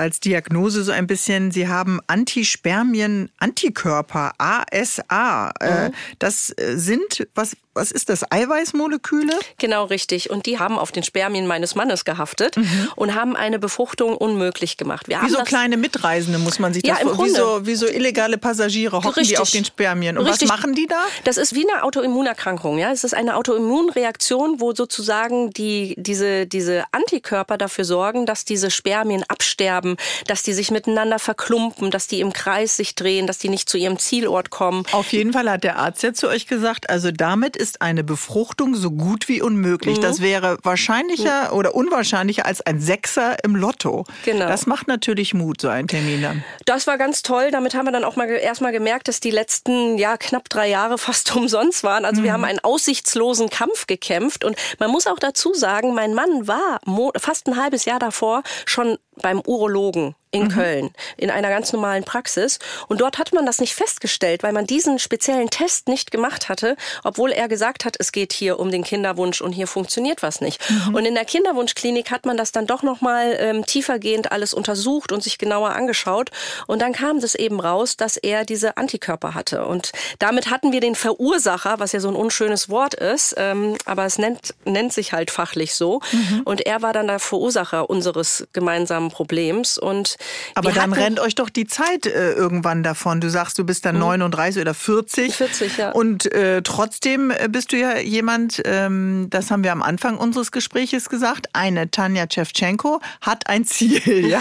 als Diagnose so ein bisschen, Sie haben Antispermien-Antikörper, ASA. Äh, mhm. Das äh, sind, was, was ist das, Eiweißmoleküle? Genau, richtig. Und die haben auf den Spermien meines Mannes gehaftet mhm. und haben eine Befruchtung unmöglich gemacht. Wir wie so kleine Mitreisende muss man sich das ja, wie so, wie so illegale Passagiere hocken richtig. die auf den Spermien. Und richtig. was machen die da? Das ist wie eine Autoimmunerkrankung. Ja? Es ist eine Autoimmunreaktion, wo sozusagen die, diese, diese Antikörper dafür sorgen, dass diese Spermien absterben, dass die sich miteinander verklumpen, dass die im Kreis sich drehen, dass die nicht zu ihrem Zielort kommen. Auf jeden Fall hat der Arzt ja zu euch gesagt, also damit ist eine Befruchtung so gut wie unmöglich. Mhm. Das wäre wahrscheinlicher mhm. oder unwahrscheinlicher als ein Sechser im Lotto. Genau. Das macht natürlich Mut, so ein Termin dann. Das war ganz toll. Damit haben wir dann auch mal erstmal gemerkt, dass die letzten ja knapp drei Jahre fast umsonst waren. Also mhm. wir haben einen aussichtslosen Kampf gekämpft und man muss auch dazu sagen, mein Mann war fast ein halbes Jahr davor schon beim Urologen in mhm. Köln in einer ganz normalen Praxis. Und dort hat man das nicht festgestellt, weil man diesen speziellen Test nicht gemacht hatte, obwohl er gesagt hat, es geht hier um den Kinderwunsch und hier funktioniert was nicht. Mhm. Und in der Kinderwunschklinik hat man das dann doch noch mal ähm, tiefergehend alles untersucht und sich genauer angeschaut. Und dann kam das eben raus, dass er diese Antikörper hatte. Und damit hatten wir den Verursacher, was ja so ein unschönes Wort ist, ähm, aber es nennt, nennt sich halt fachlich so. Mhm. Und er war dann der Verursacher unseres gemeinsamen Problems. Und aber dann rennt euch doch die Zeit äh, irgendwann davon. Du sagst, du bist dann mhm. 39 oder 40. 40, ja. Und äh, trotzdem äh, bist du ja jemand, ähm, das haben wir am Anfang unseres Gespräches gesagt, eine Tanja Tschewtschenko hat ein Ziel, ja.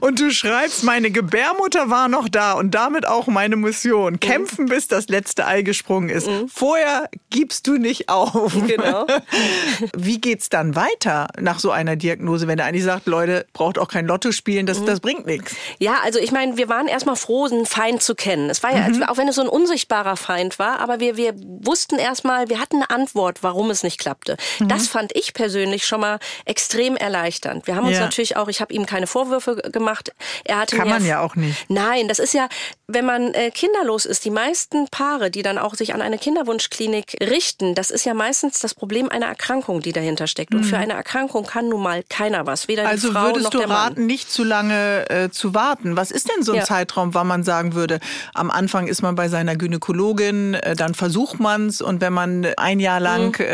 und du schreibst, meine Gebärmutter war noch da und damit auch meine Mission. Mhm. Kämpfen, bis das letzte Ei gesprungen ist. Mhm. Vorher gibst du nicht auf. Genau. Wie geht's dann weiter nach so einer Diagnose, wenn er eigentlich sagt, Leute, braucht auch kein Lotto spielen, das, mhm. das bringt nichts. Ja, also ich meine, wir waren erstmal froh, einen Feind zu kennen. Es war ja, mhm. auch wenn es so ein unsichtbarer Feind war, aber wir, wir wussten erstmal, wir hatten eine Antwort, warum es nicht klappte. Mhm. Das fand ich persönlich schon mal extrem erleichternd. Wir haben uns ja. natürlich auch, ich habe ihm keine Vorwürfe gemacht. Er hatte Kann man ja auch nicht. Nein, das ist ja, wenn man äh, kinderlos ist, die meisten Paare, die dann auch sich an eine Kinderwunschklinik richten, das ist ja meistens das Problem einer Erkrankung, die dahinter steckt. Und mhm. für eine Erkrankung kann nun mal keiner was, weder also die Frau noch der Mann. Also würdest du raten, nicht zu lange äh, zu warten? Was ist denn so ein ja. Zeitraum, wann man sagen würde, am Anfang ist man bei seiner Gynäkologin, äh, dann versucht man es und wenn man ein Jahr lang mhm.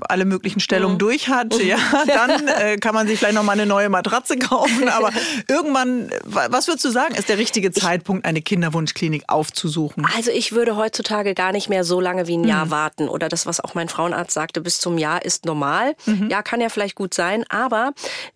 äh, alle möglichen Stellungen mhm. durch hat, mhm. ja, dann äh, kann man sich vielleicht noch mal eine neue Matratze kaufen. Aber irgendwann, was würdest du sagen, ist der richtige Zeitpunkt, eine Kinderwunschklinik aufzusuchen? Also ich würde heutzutage gar nicht mehr so lange wie ein Jahr mhm. warten. Oder das, was auch mein Frauenarzt sagte, bis zum Jahr ist normal. Mhm. Ja, kann ja vielleicht gut sein. Aber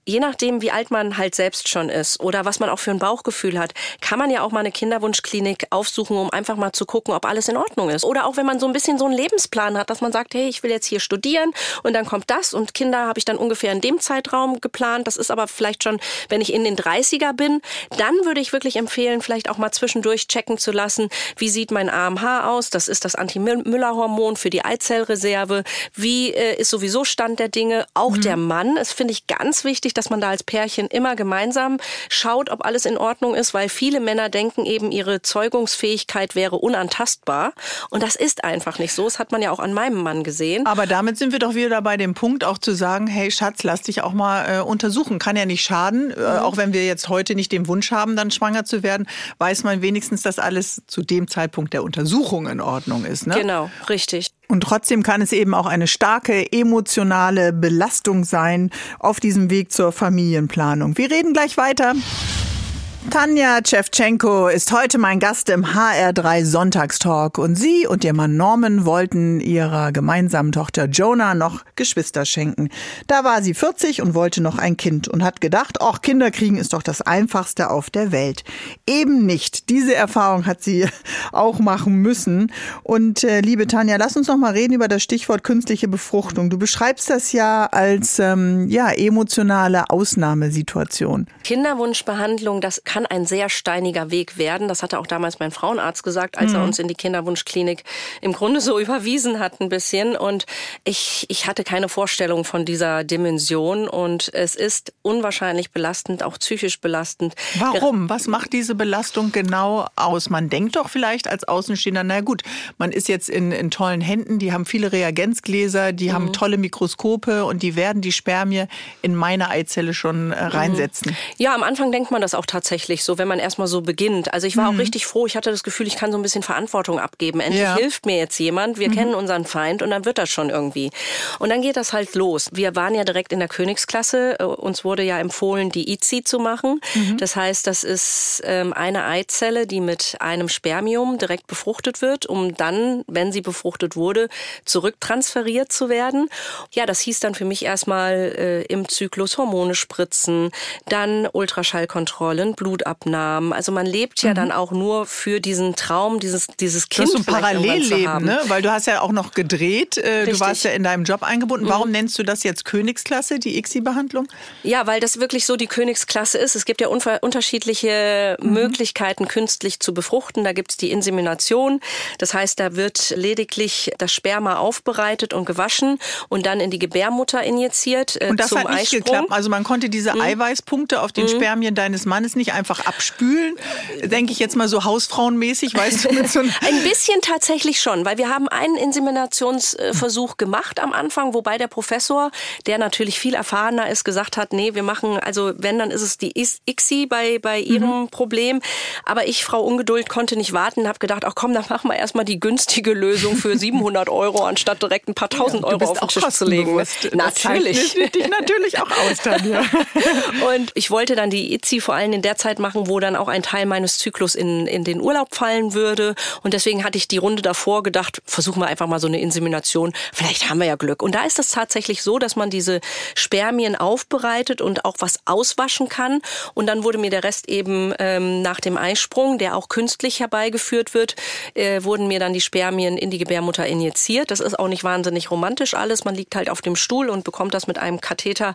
je nachdem, wie alt man halt selbst schon ist oder was man auch für ein Bauchgefühl hat, kann man ja auch mal eine Kinderwunschklinik aufsuchen, um einfach mal zu gucken, ob alles in Ordnung ist. Oder auch wenn man so ein bisschen so einen Lebensplan hat, dass man sagt, hey, ich will jetzt hier studieren und dann kommt das und Kinder habe ich dann ungefähr in dem Zeitraum geplant. Das ist aber vielleicht schon, wenn ich in den 30er bin, dann würde ich wirklich empfehlen, vielleicht auch mal zwischendurch checken zu lassen, wie sieht mein AMH aus? Das ist das Anti-Müller-Hormon für die Eizellreserve. Wie äh, ist sowieso Stand der Dinge? Auch mhm. der Mann. Es finde ich ganz wichtig, dass man da als Pärchen immer gemeinsam schaut, ob alles in Ordnung ist, weil viele Männer denken eben, ihre Zeugungsfähigkeit wäre unantastbar. Und das ist einfach nicht so. Das hat man ja auch an meinem Mann gesehen. Aber damit sind wir doch wieder bei dem Punkt, auch zu sagen, hey Schatz, lass dich auch mal äh, untersuchen. Kann ja nicht schaden. Äh, mhm. Auch wenn wir jetzt heute nicht den Wunsch haben, dann schwanger zu werden, weiß man wenigstens, dass alles zu dem Zeitpunkt der Untersuchung in Ordnung ist. Ne? Genau, richtig. Und trotzdem kann es eben auch eine starke emotionale Belastung sein auf diesem Weg zur Familienplanung. Wir reden gleich weiter. Tanja Tschewtschenko ist heute mein Gast im HR3 Sonntagstalk und sie und ihr Mann Norman wollten ihrer gemeinsamen Tochter Jonah noch Geschwister schenken. Da war sie 40 und wollte noch ein Kind und hat gedacht, ach, Kinder kriegen ist doch das einfachste auf der Welt. Eben nicht. Diese Erfahrung hat sie auch machen müssen. Und äh, liebe Tanja, lass uns noch mal reden über das Stichwort künstliche Befruchtung. Du beschreibst das ja als ähm, ja emotionale Ausnahmesituation. Kinderwunschbehandlung, das kann ein sehr steiniger Weg werden. Das hatte auch damals mein Frauenarzt gesagt, als mhm. er uns in die Kinderwunschklinik im Grunde so überwiesen hat ein bisschen. Und ich, ich hatte keine Vorstellung von dieser Dimension. Und es ist unwahrscheinlich belastend, auch psychisch belastend. Warum? Was macht diese Belastung genau aus? Man denkt doch vielleicht, als Außenstehender, na gut, man ist jetzt in, in tollen Händen, die haben viele Reagenzgläser, die mhm. haben tolle Mikroskope und die werden die Spermie in meine Eizelle schon äh, reinsetzen. Mhm. Ja, am Anfang denkt man das auch tatsächlich so, wenn man erstmal so beginnt. Also ich war mhm. auch richtig froh, ich hatte das Gefühl, ich kann so ein bisschen Verantwortung abgeben. Endlich ja. hilft mir jetzt jemand, wir mhm. kennen unseren Feind und dann wird das schon irgendwie. Und dann geht das halt los. Wir waren ja direkt in der Königsklasse, äh, uns wurde ja empfohlen, die ICI zu machen. Mhm. Das heißt, das ist ähm, eine Eizelle, die mit einem Spermium direkt befruchtet wird, um dann, wenn sie befruchtet wurde, zurücktransferiert zu werden. Ja, das hieß dann für mich erstmal äh, im Zyklus Hormone spritzen, dann Ultraschallkontrollen, Blutabnahmen. Also man lebt ja mhm. dann auch nur für diesen Traum, dieses, dieses Kind. Das ist ein Parallelleben, ne? Weil du hast ja auch noch gedreht, äh, du warst ja in deinem Job eingebunden. Warum mhm. nennst du das jetzt Königsklasse, die ICSI-Behandlung? Ja, weil das wirklich so die Königsklasse ist. Es gibt ja unterschiedliche mhm. Möglichkeiten, künstlich zu befruchten. Da gibt es die Insemination. Das heißt, da wird lediglich das Sperma aufbereitet und gewaschen und dann in die Gebärmutter injiziert. Äh, und das hat nicht Eisprung. geklappt. Also man konnte diese mhm. Eiweißpunkte auf den mhm. Spermien deines Mannes nicht einfach abspülen. Denke ich jetzt mal so hausfrauenmäßig, weißt du? Mit so Ein bisschen tatsächlich schon, weil wir haben einen Inseminationsversuch gemacht am Anfang, wobei der Professor, der natürlich viel erfahrener ist, gesagt hat, nee, wir machen, also wenn, dann ist es die ICSI bei, bei ihrem mhm. Problem. Aber ich, Frau Ungeduld, konnte nicht warten, habe gedacht, ach komm, dann machen wir erstmal die günstige Lösung für 700 Euro, anstatt direkt ein paar tausend ja, Euro auf den Tisch zu legen. Natürlich. dich natürlich auch aus, Tanja. Und ich wollte dann die ICSI vor allem in der Zeit machen, wo dann auch ein Teil meines Zyklus in, in den Urlaub fallen würde. Und deswegen hatte ich die Runde davor gedacht, versuchen wir einfach mal so eine Insemination. Vielleicht haben wir ja Glück. Und da ist es tatsächlich so, dass man diese Spermien aufbereitet und auch was auswaschen kann. Und dann wurde mir der Rest eben ähm, nach dem Eisprung, der auch künstlich herbeigeführt wird, äh, wurden mir dann die Spermien in die Gebärmutter injiziert. Das ist auch nicht wahnsinnig romantisch alles. Man liegt halt auf dem Stuhl und bekommt das mit einem Katheter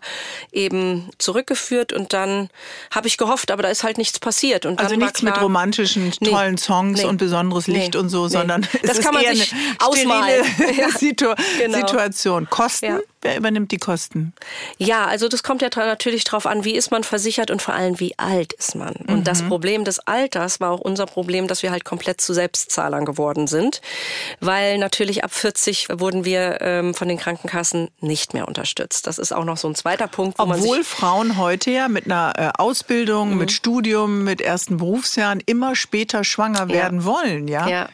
eben zurückgeführt. Und dann habe ich gehofft, aber da ist halt nichts passiert. Und also nichts klar, mit romantischen, tollen nee, Songs nee, und besonderes Licht nee, und so, sondern das kann man sich ausmalen. Ja, Situ genau. Situation. Kosten? Ja. Wer übernimmt die Kosten? Ja, also das kommt ja natürlich drauf an, wie ist man versichert und vor allem, wie alt ist man. Und mhm. das Problem des Alters war auch unser Problem, dass wir halt komplett zu Selbstzahlern geworden sind. Weil natürlich ab 40 wurden wir ähm, von den Krankenkassen nicht mehr unterstützt. Das ist auch noch so ein zweiter Punkt. Wo Obwohl Frauen heute ja mit einer äh, Ausbildung, mhm. mit Studium, mit ersten Berufsjahren immer später schwanger werden wollen, ja? Ja.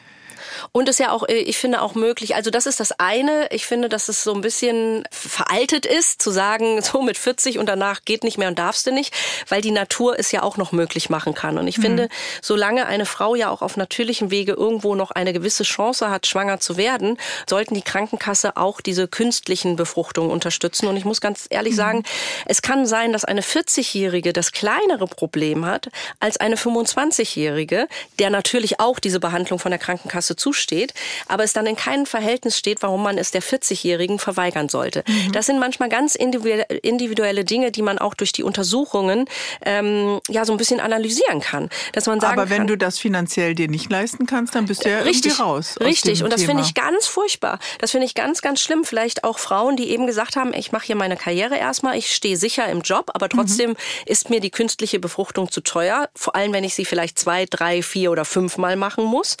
Und ist ja auch, äh, ich finde, auch möglich. Also das ist das eine. Ich finde, dass es so ein bisschen veraltet ist, zu sagen, so mit 40 und danach geht nicht mehr und darfst du nicht, weil die Natur es ja auch noch möglich machen kann. Und ich mhm. finde, solange eine Frau ja auch auf natürlichem Wege irgendwo noch eine gewisse Chance hat, schwanger zu werden, sollten die Krankenkasse auch diese künstlichen Befruchtungen unterstützen. Und ich muss ganz ehrlich mhm. sagen, es kann sein, dass eine 40-Jährige das kleinere Problem hat als eine 25-Jährige, der natürlich auch diese Behandlung von der Krankenkasse zusteht, aber es dann in keinem Verhältnis steht, warum man es der 40-Jährigen verweigern sollte. Mhm. Das sind manchmal ganz individuelle Dinge, die man auch durch die Untersuchungen ähm, ja so ein bisschen analysieren kann. Dass man sagen aber wenn kann, du das finanziell dir nicht leisten kannst, dann bist du ja richtig, irgendwie raus. Richtig, und das finde ich ganz furchtbar. Das finde ich ganz, ganz schlimm. Vielleicht auch Frauen, die eben gesagt haben, ich mache hier meine Karriere erstmal, ich stehe sicher im Job, aber trotzdem mhm. ist mir die künstliche Befruchtung zu teuer. Vor allem, wenn ich sie vielleicht zwei, drei, vier oder fünf Mal machen muss.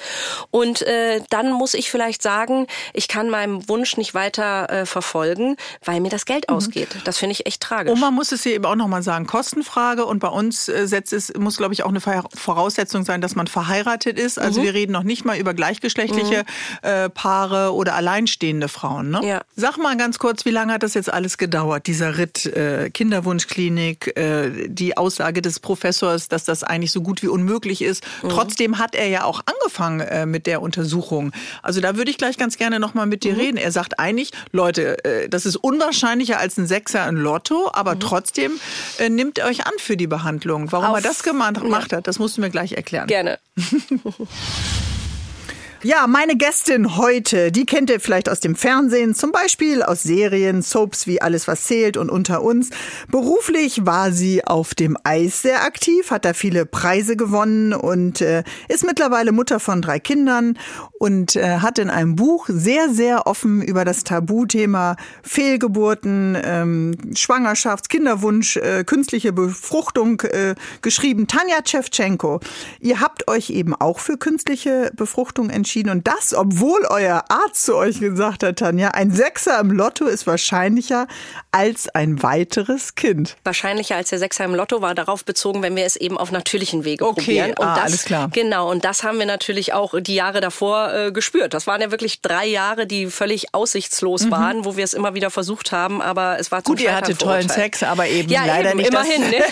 Und äh, äh, dann muss ich vielleicht sagen, ich kann meinem Wunsch nicht weiter äh, verfolgen, weil mir das Geld mhm. ausgeht. Das finde ich echt tragisch. Und man muss es hier eben auch nochmal sagen, Kostenfrage. Und bei uns äh, setzt es, muss, glaube ich, auch eine Voraussetzung sein, dass man verheiratet ist. Also mhm. wir reden noch nicht mal über gleichgeschlechtliche mhm. äh, Paare oder alleinstehende Frauen. Ne? Ja. Sag mal ganz kurz, wie lange hat das jetzt alles gedauert, dieser Ritt äh, Kinderwunschklinik, äh, die Aussage des Professors, dass das eigentlich so gut wie unmöglich ist. Mhm. Trotzdem hat er ja auch angefangen mit der Untersuchung. Untersuchung. Also da würde ich gleich ganz gerne nochmal mit dir mhm. reden. Er sagt eigentlich, Leute, äh, das ist unwahrscheinlicher als ein Sechser in Lotto, aber mhm. trotzdem äh, nimmt er euch an für die Behandlung. Warum Auf, er das gemacht ja. hat, das musst du mir gleich erklären. Gerne. Ja, meine Gästin heute, die kennt ihr vielleicht aus dem Fernsehen, zum Beispiel aus Serien, Soaps wie Alles, was zählt und unter uns. Beruflich war sie auf dem Eis sehr aktiv, hat da viele Preise gewonnen und äh, ist mittlerweile Mutter von drei Kindern und äh, hat in einem Buch sehr, sehr offen über das Tabuthema Fehlgeburten, ähm, Schwangerschafts-, Kinderwunsch, äh, künstliche Befruchtung äh, geschrieben. Tanja Tschewtschenko, ihr habt euch eben auch für künstliche Befruchtung entschieden entschieden. Und das, obwohl euer Arzt zu euch gesagt hat, Tanja, ein Sechser im Lotto ist wahrscheinlicher als ein weiteres Kind. Wahrscheinlicher als der Sechser im Lotto war darauf bezogen, wenn wir es eben auf natürlichen Wege okay. probieren. Und ah, das, alles klar. Genau, und das haben wir natürlich auch die Jahre davor äh, gespürt. Das waren ja wirklich drei Jahre, die völlig aussichtslos mhm. waren, wo wir es immer wieder versucht haben, aber es war zum Gut, ihr hattet tollen Sex, aber eben ja, leider eben, nicht immerhin, das ne?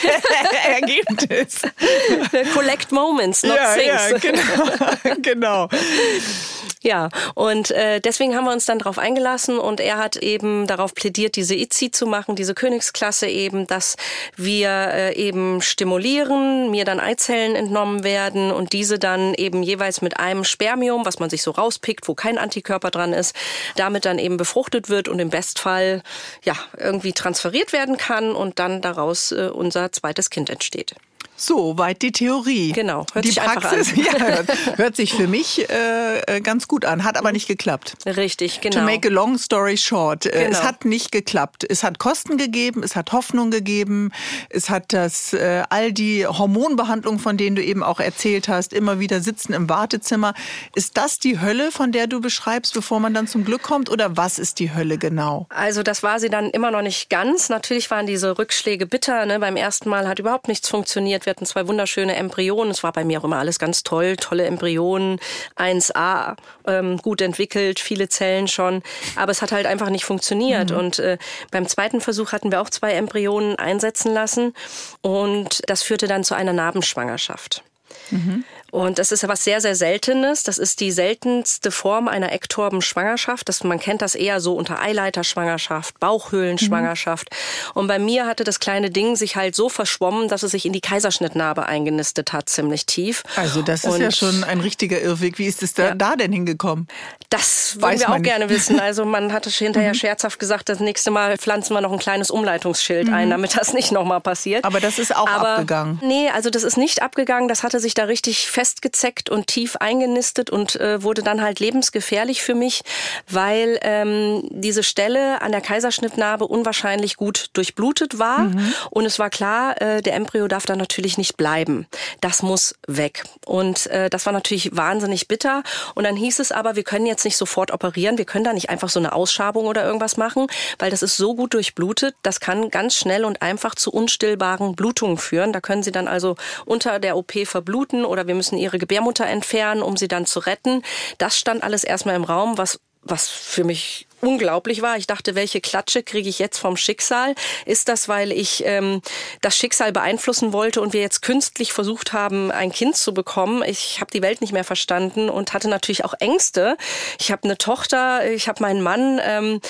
Ergebnis. Collect moments, not ja, things. Ja, genau. genau. Ja, und äh, deswegen haben wir uns dann darauf eingelassen und er hat eben darauf plädiert, diese ITZI zu machen, diese Königsklasse eben, dass wir äh, eben stimulieren, mir dann Eizellen entnommen werden und diese dann eben jeweils mit einem Spermium, was man sich so rauspickt, wo kein Antikörper dran ist, damit dann eben befruchtet wird und im Bestfall ja irgendwie transferiert werden kann und dann daraus äh, unser zweites Kind entsteht. So weit die Theorie. Genau, hört die sich Praxis, an. Ja, hört, hört, sich für mich äh, äh, ganz gut an, hat aber nicht geklappt. Richtig, genau. To make a long story short, äh, genau. es hat nicht geklappt. Es hat Kosten gegeben, es hat Hoffnung gegeben, es hat das äh, all die Hormonbehandlungen, von denen du eben auch erzählt hast, immer wieder sitzen im Wartezimmer. Ist das die Hölle, von der du beschreibst, bevor man dann zum Glück kommt, oder was ist die Hölle genau? Also das war sie dann immer noch nicht ganz. Natürlich waren diese Rückschläge bitter. Ne? Beim ersten Mal hat überhaupt nichts funktioniert wir hatten zwei wunderschöne Embryonen. Es war bei mir auch immer alles ganz toll. Tolle Embryonen, 1A, ähm, gut entwickelt, viele Zellen schon. Aber es hat halt einfach nicht funktioniert. Mhm. Und äh, beim zweiten Versuch hatten wir auch zwei Embryonen einsetzen lassen. Und das führte dann zu einer Narbenschwangerschaft. Mhm. Und das ist ja was sehr, sehr Seltenes. Das ist die seltenste Form einer Ektorbenschwangerschaft. Das, man kennt das eher so unter Eileiterschwangerschaft, Bauchhöhlenschwangerschaft. Mhm. Und bei mir hatte das kleine Ding sich halt so verschwommen, dass es sich in die Kaiserschnittnarbe eingenistet hat, ziemlich tief. Also das ist Und ja schon ein richtiger Irrweg. Wie ist es da, ja. da denn hingekommen? Das wollen wir auch nicht. gerne wissen. Also man hatte hinterher mhm. scherzhaft gesagt, das nächste Mal pflanzen wir noch ein kleines Umleitungsschild mhm. ein, damit das nicht nochmal passiert. Aber das ist auch Aber, abgegangen. Nee, also das ist nicht abgegangen. Das hatte sich da richtig fest festgezeckt und tief eingenistet und äh, wurde dann halt lebensgefährlich für mich, weil ähm, diese Stelle an der Kaiserschnittnarbe unwahrscheinlich gut durchblutet war. Mhm. Und es war klar, äh, der Embryo darf da natürlich nicht bleiben. Das muss weg. Und äh, das war natürlich wahnsinnig bitter. Und dann hieß es aber, wir können jetzt nicht sofort operieren, wir können da nicht einfach so eine Ausschabung oder irgendwas machen, weil das ist so gut durchblutet, das kann ganz schnell und einfach zu unstillbaren Blutungen führen. Da können Sie dann also unter der OP verbluten oder wir müssen müssen ihre Gebärmutter entfernen, um sie dann zu retten. Das stand alles erstmal im Raum, was was für mich unglaublich war. Ich dachte, welche Klatsche kriege ich jetzt vom Schicksal? Ist das, weil ich ähm, das Schicksal beeinflussen wollte und wir jetzt künstlich versucht haben, ein Kind zu bekommen? Ich habe die Welt nicht mehr verstanden und hatte natürlich auch Ängste. Ich habe eine Tochter, ich habe meinen Mann. Ähm,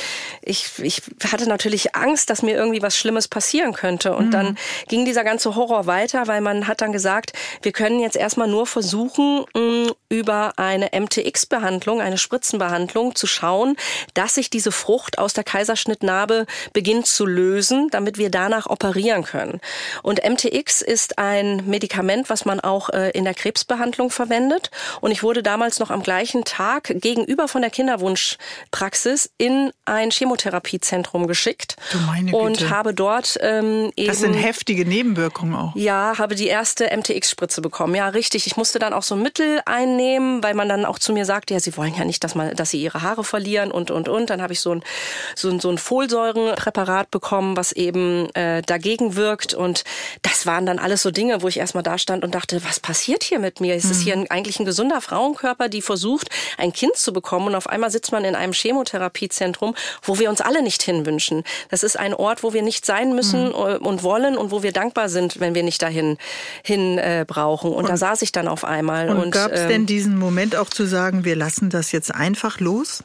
ich, ich hatte natürlich Angst, dass mir irgendwie was Schlimmes passieren könnte. Und mhm. dann ging dieser ganze Horror weiter, weil man hat dann gesagt, wir können jetzt erstmal nur versuchen, mh, über eine MTX-Behandlung, eine Spritzenbehandlung zu schauen, dass sich diese Frucht aus der Kaiserschnittnarbe beginnt zu lösen, damit wir danach operieren können. Und MTX ist ein Medikament, was man auch äh, in der Krebsbehandlung verwendet. Und ich wurde damals noch am gleichen Tag gegenüber von der Kinderwunschpraxis in ein Chemotherapiezentrum geschickt du meine Güte. und habe dort ähm, eben das sind heftige Nebenwirkungen auch. Ja, habe die erste MTX-Spritze bekommen. Ja, richtig. Ich musste dann auch so ein Mittel einnehmen, weil man dann auch zu mir sagte, ja, sie wollen ja nicht, dass man, dass sie ihre Haare verlieren und und und. Dann habe ich so ein, so ein, so ein Folsäurenpräparat bekommen, was eben äh, dagegen wirkt. Und das waren dann alles so Dinge, wo ich erstmal da stand und dachte, was passiert hier mit mir? Ist es mhm. hier ein, eigentlich ein gesunder Frauenkörper, die versucht, ein Kind zu bekommen? Und auf einmal sitzt man in einem Chemotherapiezentrum, wo wir uns alle nicht hinwünschen. Das ist ein Ort, wo wir nicht sein müssen mhm. und wollen und wo wir dankbar sind, wenn wir nicht dahin hin äh, brauchen. Und, und, da saß ich dann auf einmal. Und, und gab es ähm, denn diesen Moment auch zu sagen, wir lassen das jetzt einfach los?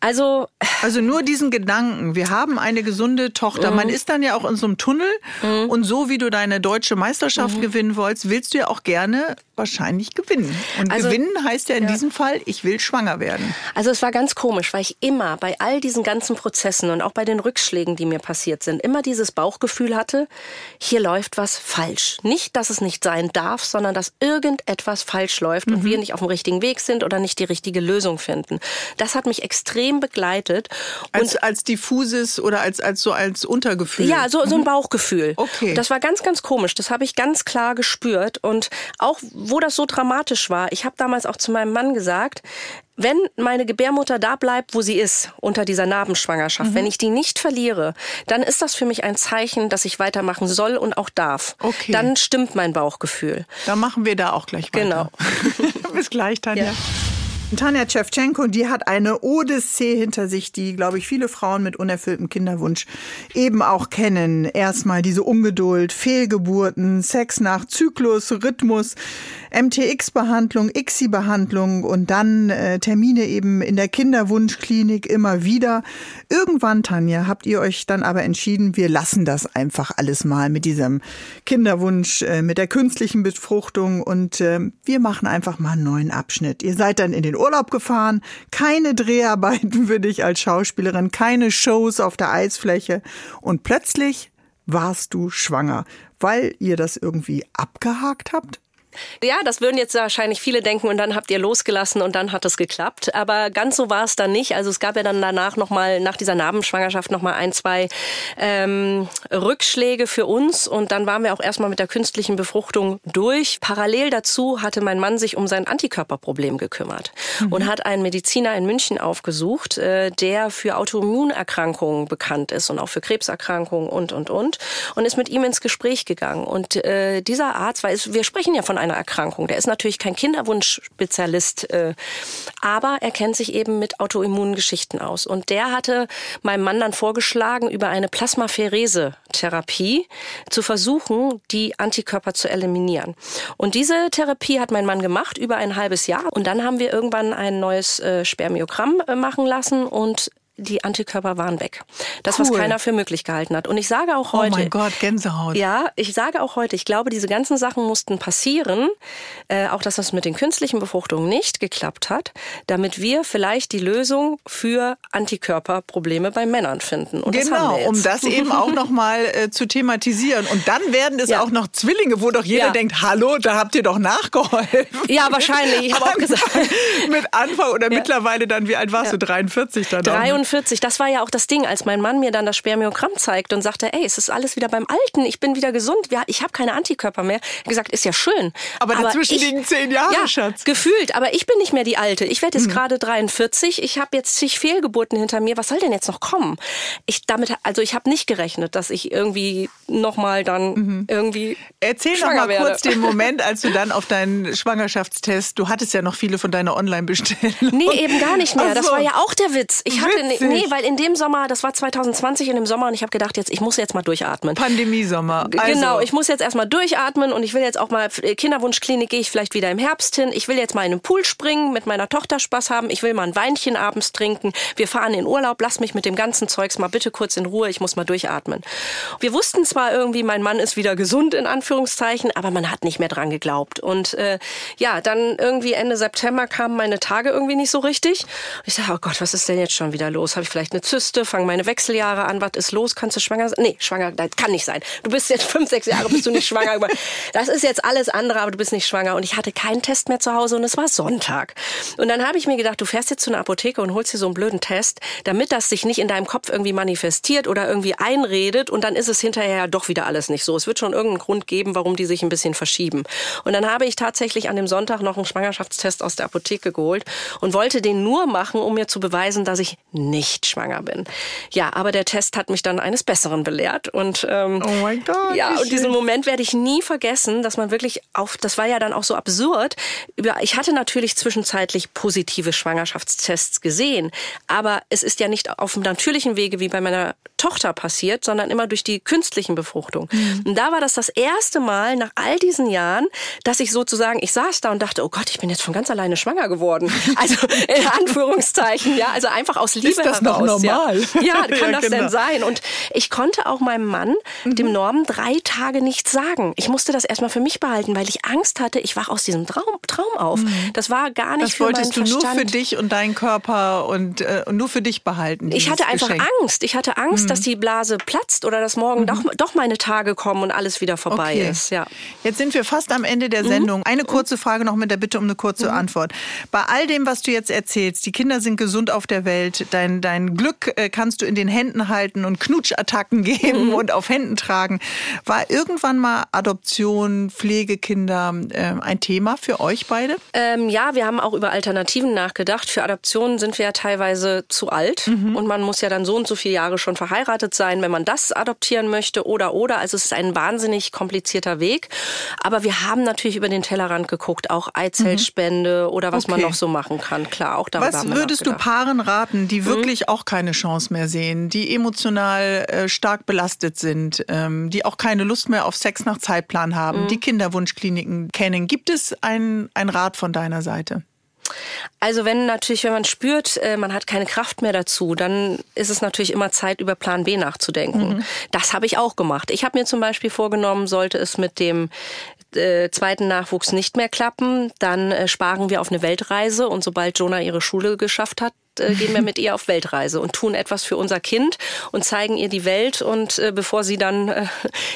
Also, also nur diesen Gedanken, wir haben eine gesunde Tochter. Mhm. Man ist dann ja auch in so einem Tunnel mhm. und so wie du deine deutsche Meisterschaft mhm. gewinnen wolltest, willst du ja auch gerne wahrscheinlich gewinnen. Und also, gewinnen heißt ja in ja. diesem Fall, ich will schwanger werden. Also es war ganz komisch, weil ich immer bei all diesen ganzen Prozessen und auch bei den Rückschlägen, die mir passiert sind, immer dieses Bauchgefühl hatte, hier läuft was falsch. Nicht, dass es nicht sein darf, sondern dass irgendetwas falsch läuft mhm. und wir nicht auf dem richtigen Weg sind oder nicht die richtige Lösung finden. Das hat mich extrem begleitet. Als, als diffuses oder als, als so als Untergefühl? Ja, so, so ein mhm. Bauchgefühl. Okay. Das war ganz, ganz komisch. Das habe ich ganz klar gespürt. Und auch wo das so dramatisch war, ich habe damals auch zu meinem Mann gesagt, wenn meine Gebärmutter da bleibt, wo sie ist, unter dieser Narbenschwangerschaft, mhm. wenn ich die nicht verliere, dann ist das für mich ein Zeichen, dass ich weitermachen soll und auch darf. Okay. Dann stimmt mein Bauchgefühl. Dann machen wir da auch gleich weiter. Genau. Bis gleich, Tanja. Ja. Tanja Tschewtschenko, die hat eine Odyssee hinter sich, die, glaube ich, viele Frauen mit unerfülltem Kinderwunsch eben auch kennen. Erstmal diese Ungeduld, Fehlgeburten, Sex nach Zyklus, Rhythmus, MTX-Behandlung, ICSI-Behandlung und dann äh, Termine eben in der Kinderwunschklinik immer wieder. Irgendwann, Tanja, habt ihr euch dann aber entschieden, wir lassen das einfach alles mal mit diesem Kinderwunsch, äh, mit der künstlichen Befruchtung und äh, wir machen einfach mal einen neuen Abschnitt. Ihr seid dann in den Urlaub gefahren, keine Dreharbeiten für dich als Schauspielerin, keine Shows auf der Eisfläche und plötzlich warst du schwanger, weil ihr das irgendwie abgehakt habt? Ja, das würden jetzt wahrscheinlich viele denken und dann habt ihr losgelassen und dann hat es geklappt. Aber ganz so war es dann nicht. Also es gab ja dann danach nochmal, nach dieser Narbenschwangerschaft nochmal ein, zwei ähm, Rückschläge für uns und dann waren wir auch erstmal mit der künstlichen Befruchtung durch. Parallel dazu hatte mein Mann sich um sein Antikörperproblem gekümmert mhm. und hat einen Mediziner in München aufgesucht, äh, der für Autoimmunerkrankungen bekannt ist und auch für Krebserkrankungen und, und, und und ist mit ihm ins Gespräch gegangen. Und äh, dieser Arzt, weil es, wir sprechen ja von einer Erkrankung. Der ist natürlich kein Kinderwunschspezialist, äh, aber er kennt sich eben mit Autoimmungeschichten aus. Und der hatte meinem Mann dann vorgeschlagen, über eine Plasmapherese-Therapie zu versuchen, die Antikörper zu eliminieren. Und diese Therapie hat mein Mann gemacht über ein halbes Jahr. Und dann haben wir irgendwann ein neues äh, Spermiogramm äh, machen lassen und die Antikörper waren weg. Das, cool. was keiner für möglich gehalten hat. Und ich sage auch heute. Oh mein Gott, Gänsehaut. Ja, ich sage auch heute, ich glaube, diese ganzen Sachen mussten passieren. Äh, auch, dass das mit den künstlichen Befruchtungen nicht geklappt hat, damit wir vielleicht die Lösung für Antikörperprobleme bei Männern finden. Und genau, das um das eben auch nochmal äh, zu thematisieren. Und dann werden es ja. auch noch Zwillinge, wo doch jeder ja. denkt, hallo, da habt ihr doch nachgeholfen. Ja, wahrscheinlich. Ich habe auch gesagt. mit Anfang oder ja. mittlerweile dann, wie alt warst du? 43 dann? 43 41, das war ja auch das Ding, als mein Mann mir dann das Spermiogramm zeigte und sagte, ey, es ist alles wieder beim Alten, ich bin wieder gesund, ich habe keine Antikörper mehr. Er gesagt, ist ja schön. Aber, aber dazwischen ich, liegen zehn Jahre, ja, Schatz. gefühlt, aber ich bin nicht mehr die Alte. Ich werde jetzt mhm. gerade 43, ich habe jetzt zig Fehlgeburten hinter mir. Was soll denn jetzt noch kommen? Ich damit, also ich habe nicht gerechnet, dass ich irgendwie nochmal dann mhm. irgendwie Erzähl noch mal kurz den Moment, als du dann auf deinen Schwangerschaftstest, du hattest ja noch viele von deiner Online-Bestellung. Nee, eben gar nicht mehr. So. Das war ja auch der Witz. Ich hatte, Witzig. Nee, weil in dem Sommer, das war 2020 in dem Sommer und ich habe gedacht, jetzt ich muss jetzt mal durchatmen. Pandemiesommer. Also. Genau, ich muss jetzt erstmal durchatmen und ich will jetzt auch mal äh, Kinderwunschklinik gehe ich vielleicht wieder im Herbst hin. Ich will jetzt mal in den Pool springen, mit meiner Tochter Spaß haben. Ich will mal ein Weinchen abends trinken. Wir fahren in Urlaub. Lass mich mit dem ganzen Zeugs mal bitte kurz in Ruhe. Ich muss mal durchatmen. Wir wussten zwar irgendwie, mein Mann ist wieder gesund in Anführungszeichen, aber man hat nicht mehr dran geglaubt. Und äh, ja, dann irgendwie Ende September kamen meine Tage irgendwie nicht so richtig. Ich sage, oh Gott, was ist denn jetzt schon wieder los? Habe ich vielleicht eine Zyste? Fangen meine Wechseljahre an? Was ist los? Kannst du schwanger sein? Nee, schwanger, das kann nicht sein. Du bist jetzt fünf, sechs Jahre, bist du nicht schwanger. Das ist jetzt alles andere, aber du bist nicht schwanger. Und ich hatte keinen Test mehr zu Hause und es war Sonntag. Und dann habe ich mir gedacht, du fährst jetzt zu einer Apotheke und holst dir so einen blöden Test, damit das sich nicht in deinem Kopf irgendwie manifestiert oder irgendwie einredet und dann ist es hinterher doch wieder alles nicht so. Es wird schon irgendeinen Grund geben, warum die sich ein bisschen verschieben. Und dann habe ich tatsächlich an dem Sonntag noch einen Schwangerschaftstest aus der Apotheke geholt und wollte den nur machen, um mir zu beweisen, dass ich nicht schwanger bin. Ja, aber der Test hat mich dann eines Besseren belehrt und ähm, oh mein Gott, ja und diesen Moment werde ich nie vergessen, dass man wirklich auf, das war ja dann auch so absurd. Ich hatte natürlich zwischenzeitlich positive Schwangerschaftstests gesehen, aber es ist ja nicht auf dem natürlichen Wege wie bei meiner Tochter passiert, sondern immer durch die künstlichen Befruchtung. Mhm. Und da war das das erste Mal nach all diesen Jahren, dass ich sozusagen, ich saß da und dachte, oh Gott, ich bin jetzt von ganz alleine schwanger geworden. Also in Anführungszeichen, ja, also einfach aus Liebe das noch heraus, normal? Ja, ja kann Ja, das genau. denn sein? Und ich konnte auch meinem Mann, dem Norm, drei Tage nichts sagen. Ich musste das erstmal für mich behalten, weil ich Angst hatte, ich wach aus diesem Traum, Traum auf. Das war gar nicht Das für wolltest du nur für dich und deinen Körper und, äh, und nur für dich behalten. Ich hatte einfach Geschenk. Angst. Ich hatte Angst, dass die Blase platzt oder dass morgen doch, doch meine Tage kommen und alles wieder vorbei Okay. ist. Ja. Jetzt sind wir fast am Ende der Sendung. Eine kurze Frage noch mit der Bitte um eine kurze Antwort. Bei all dem, was du jetzt erzählst, die Kinder sind gesund auf der Welt, dein, dein Glück äh, kannst du in den Händen halten und Knutschattacken geben und auf Händen tragen. War irgendwann mal Adoption, Pflegekinder äh, ein Thema für euch beide? Ähm, ja, wir haben auch über Alternativen nachgedacht. Für Adoptionen sind wir ja teilweise zu alt und man muss ja dann so und so viele Jahre schon verheiratet sein, wenn man das adoptieren möchte oder oder. Also es ist ein wahnsinnig komplizierter Weg. Aber wir haben natürlich über den Tellerrand geguckt, auch Eizellspende oder was man Okay. noch so machen kann. Klar, auch darüber Was haben wir würdest du. Paaren raten, die wirklich auch keine Chance mehr sehen, die emotional äh, stark belastet sind, ähm, die auch keine Lust mehr auf Sex nach Zeitplan haben, die Kinderwunschkliniken kennen? Gibt es einen ein Rat von deiner Seite? Also wenn natürlich, wenn man spürt, äh, man hat keine Kraft mehr dazu, dann ist es natürlich immer Zeit, über Plan B nachzudenken. Das habe ich auch gemacht. Ich habe mir zum Beispiel vorgenommen, sollte es mit dem äh, zweiten Nachwuchs nicht mehr klappen, dann äh, sparen wir auf eine Weltreise und sobald Jonah ihre Schule geschafft hat, äh, gehen wir mit ihr auf Weltreise und tun etwas für unser Kind und zeigen ihr die Welt und äh, bevor sie dann äh,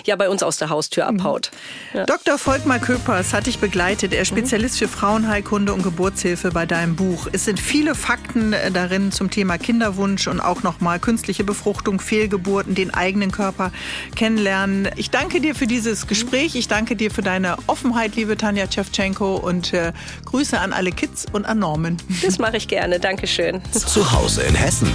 ja bei uns aus der Haustür abhaut. Ja. Dr. Volkmar Köpers hat dich begleitet. Er ist Spezialist für Frauenheilkunde und Geburtshilfe bei deinem Buch. Es sind viele Fakten darin zum Thema Kinderwunsch und auch nochmal künstliche Befruchtung, Fehlgeburten, den eigenen Körper kennenlernen. Ich danke dir für dieses Gespräch. Ich danke dir für deine Offenheit, liebe Tanja Tschewtschenko und äh, Grüße an alle Kids und an Norman. Das mache ich gerne. Dankeschön. Zu Hause in Hessen.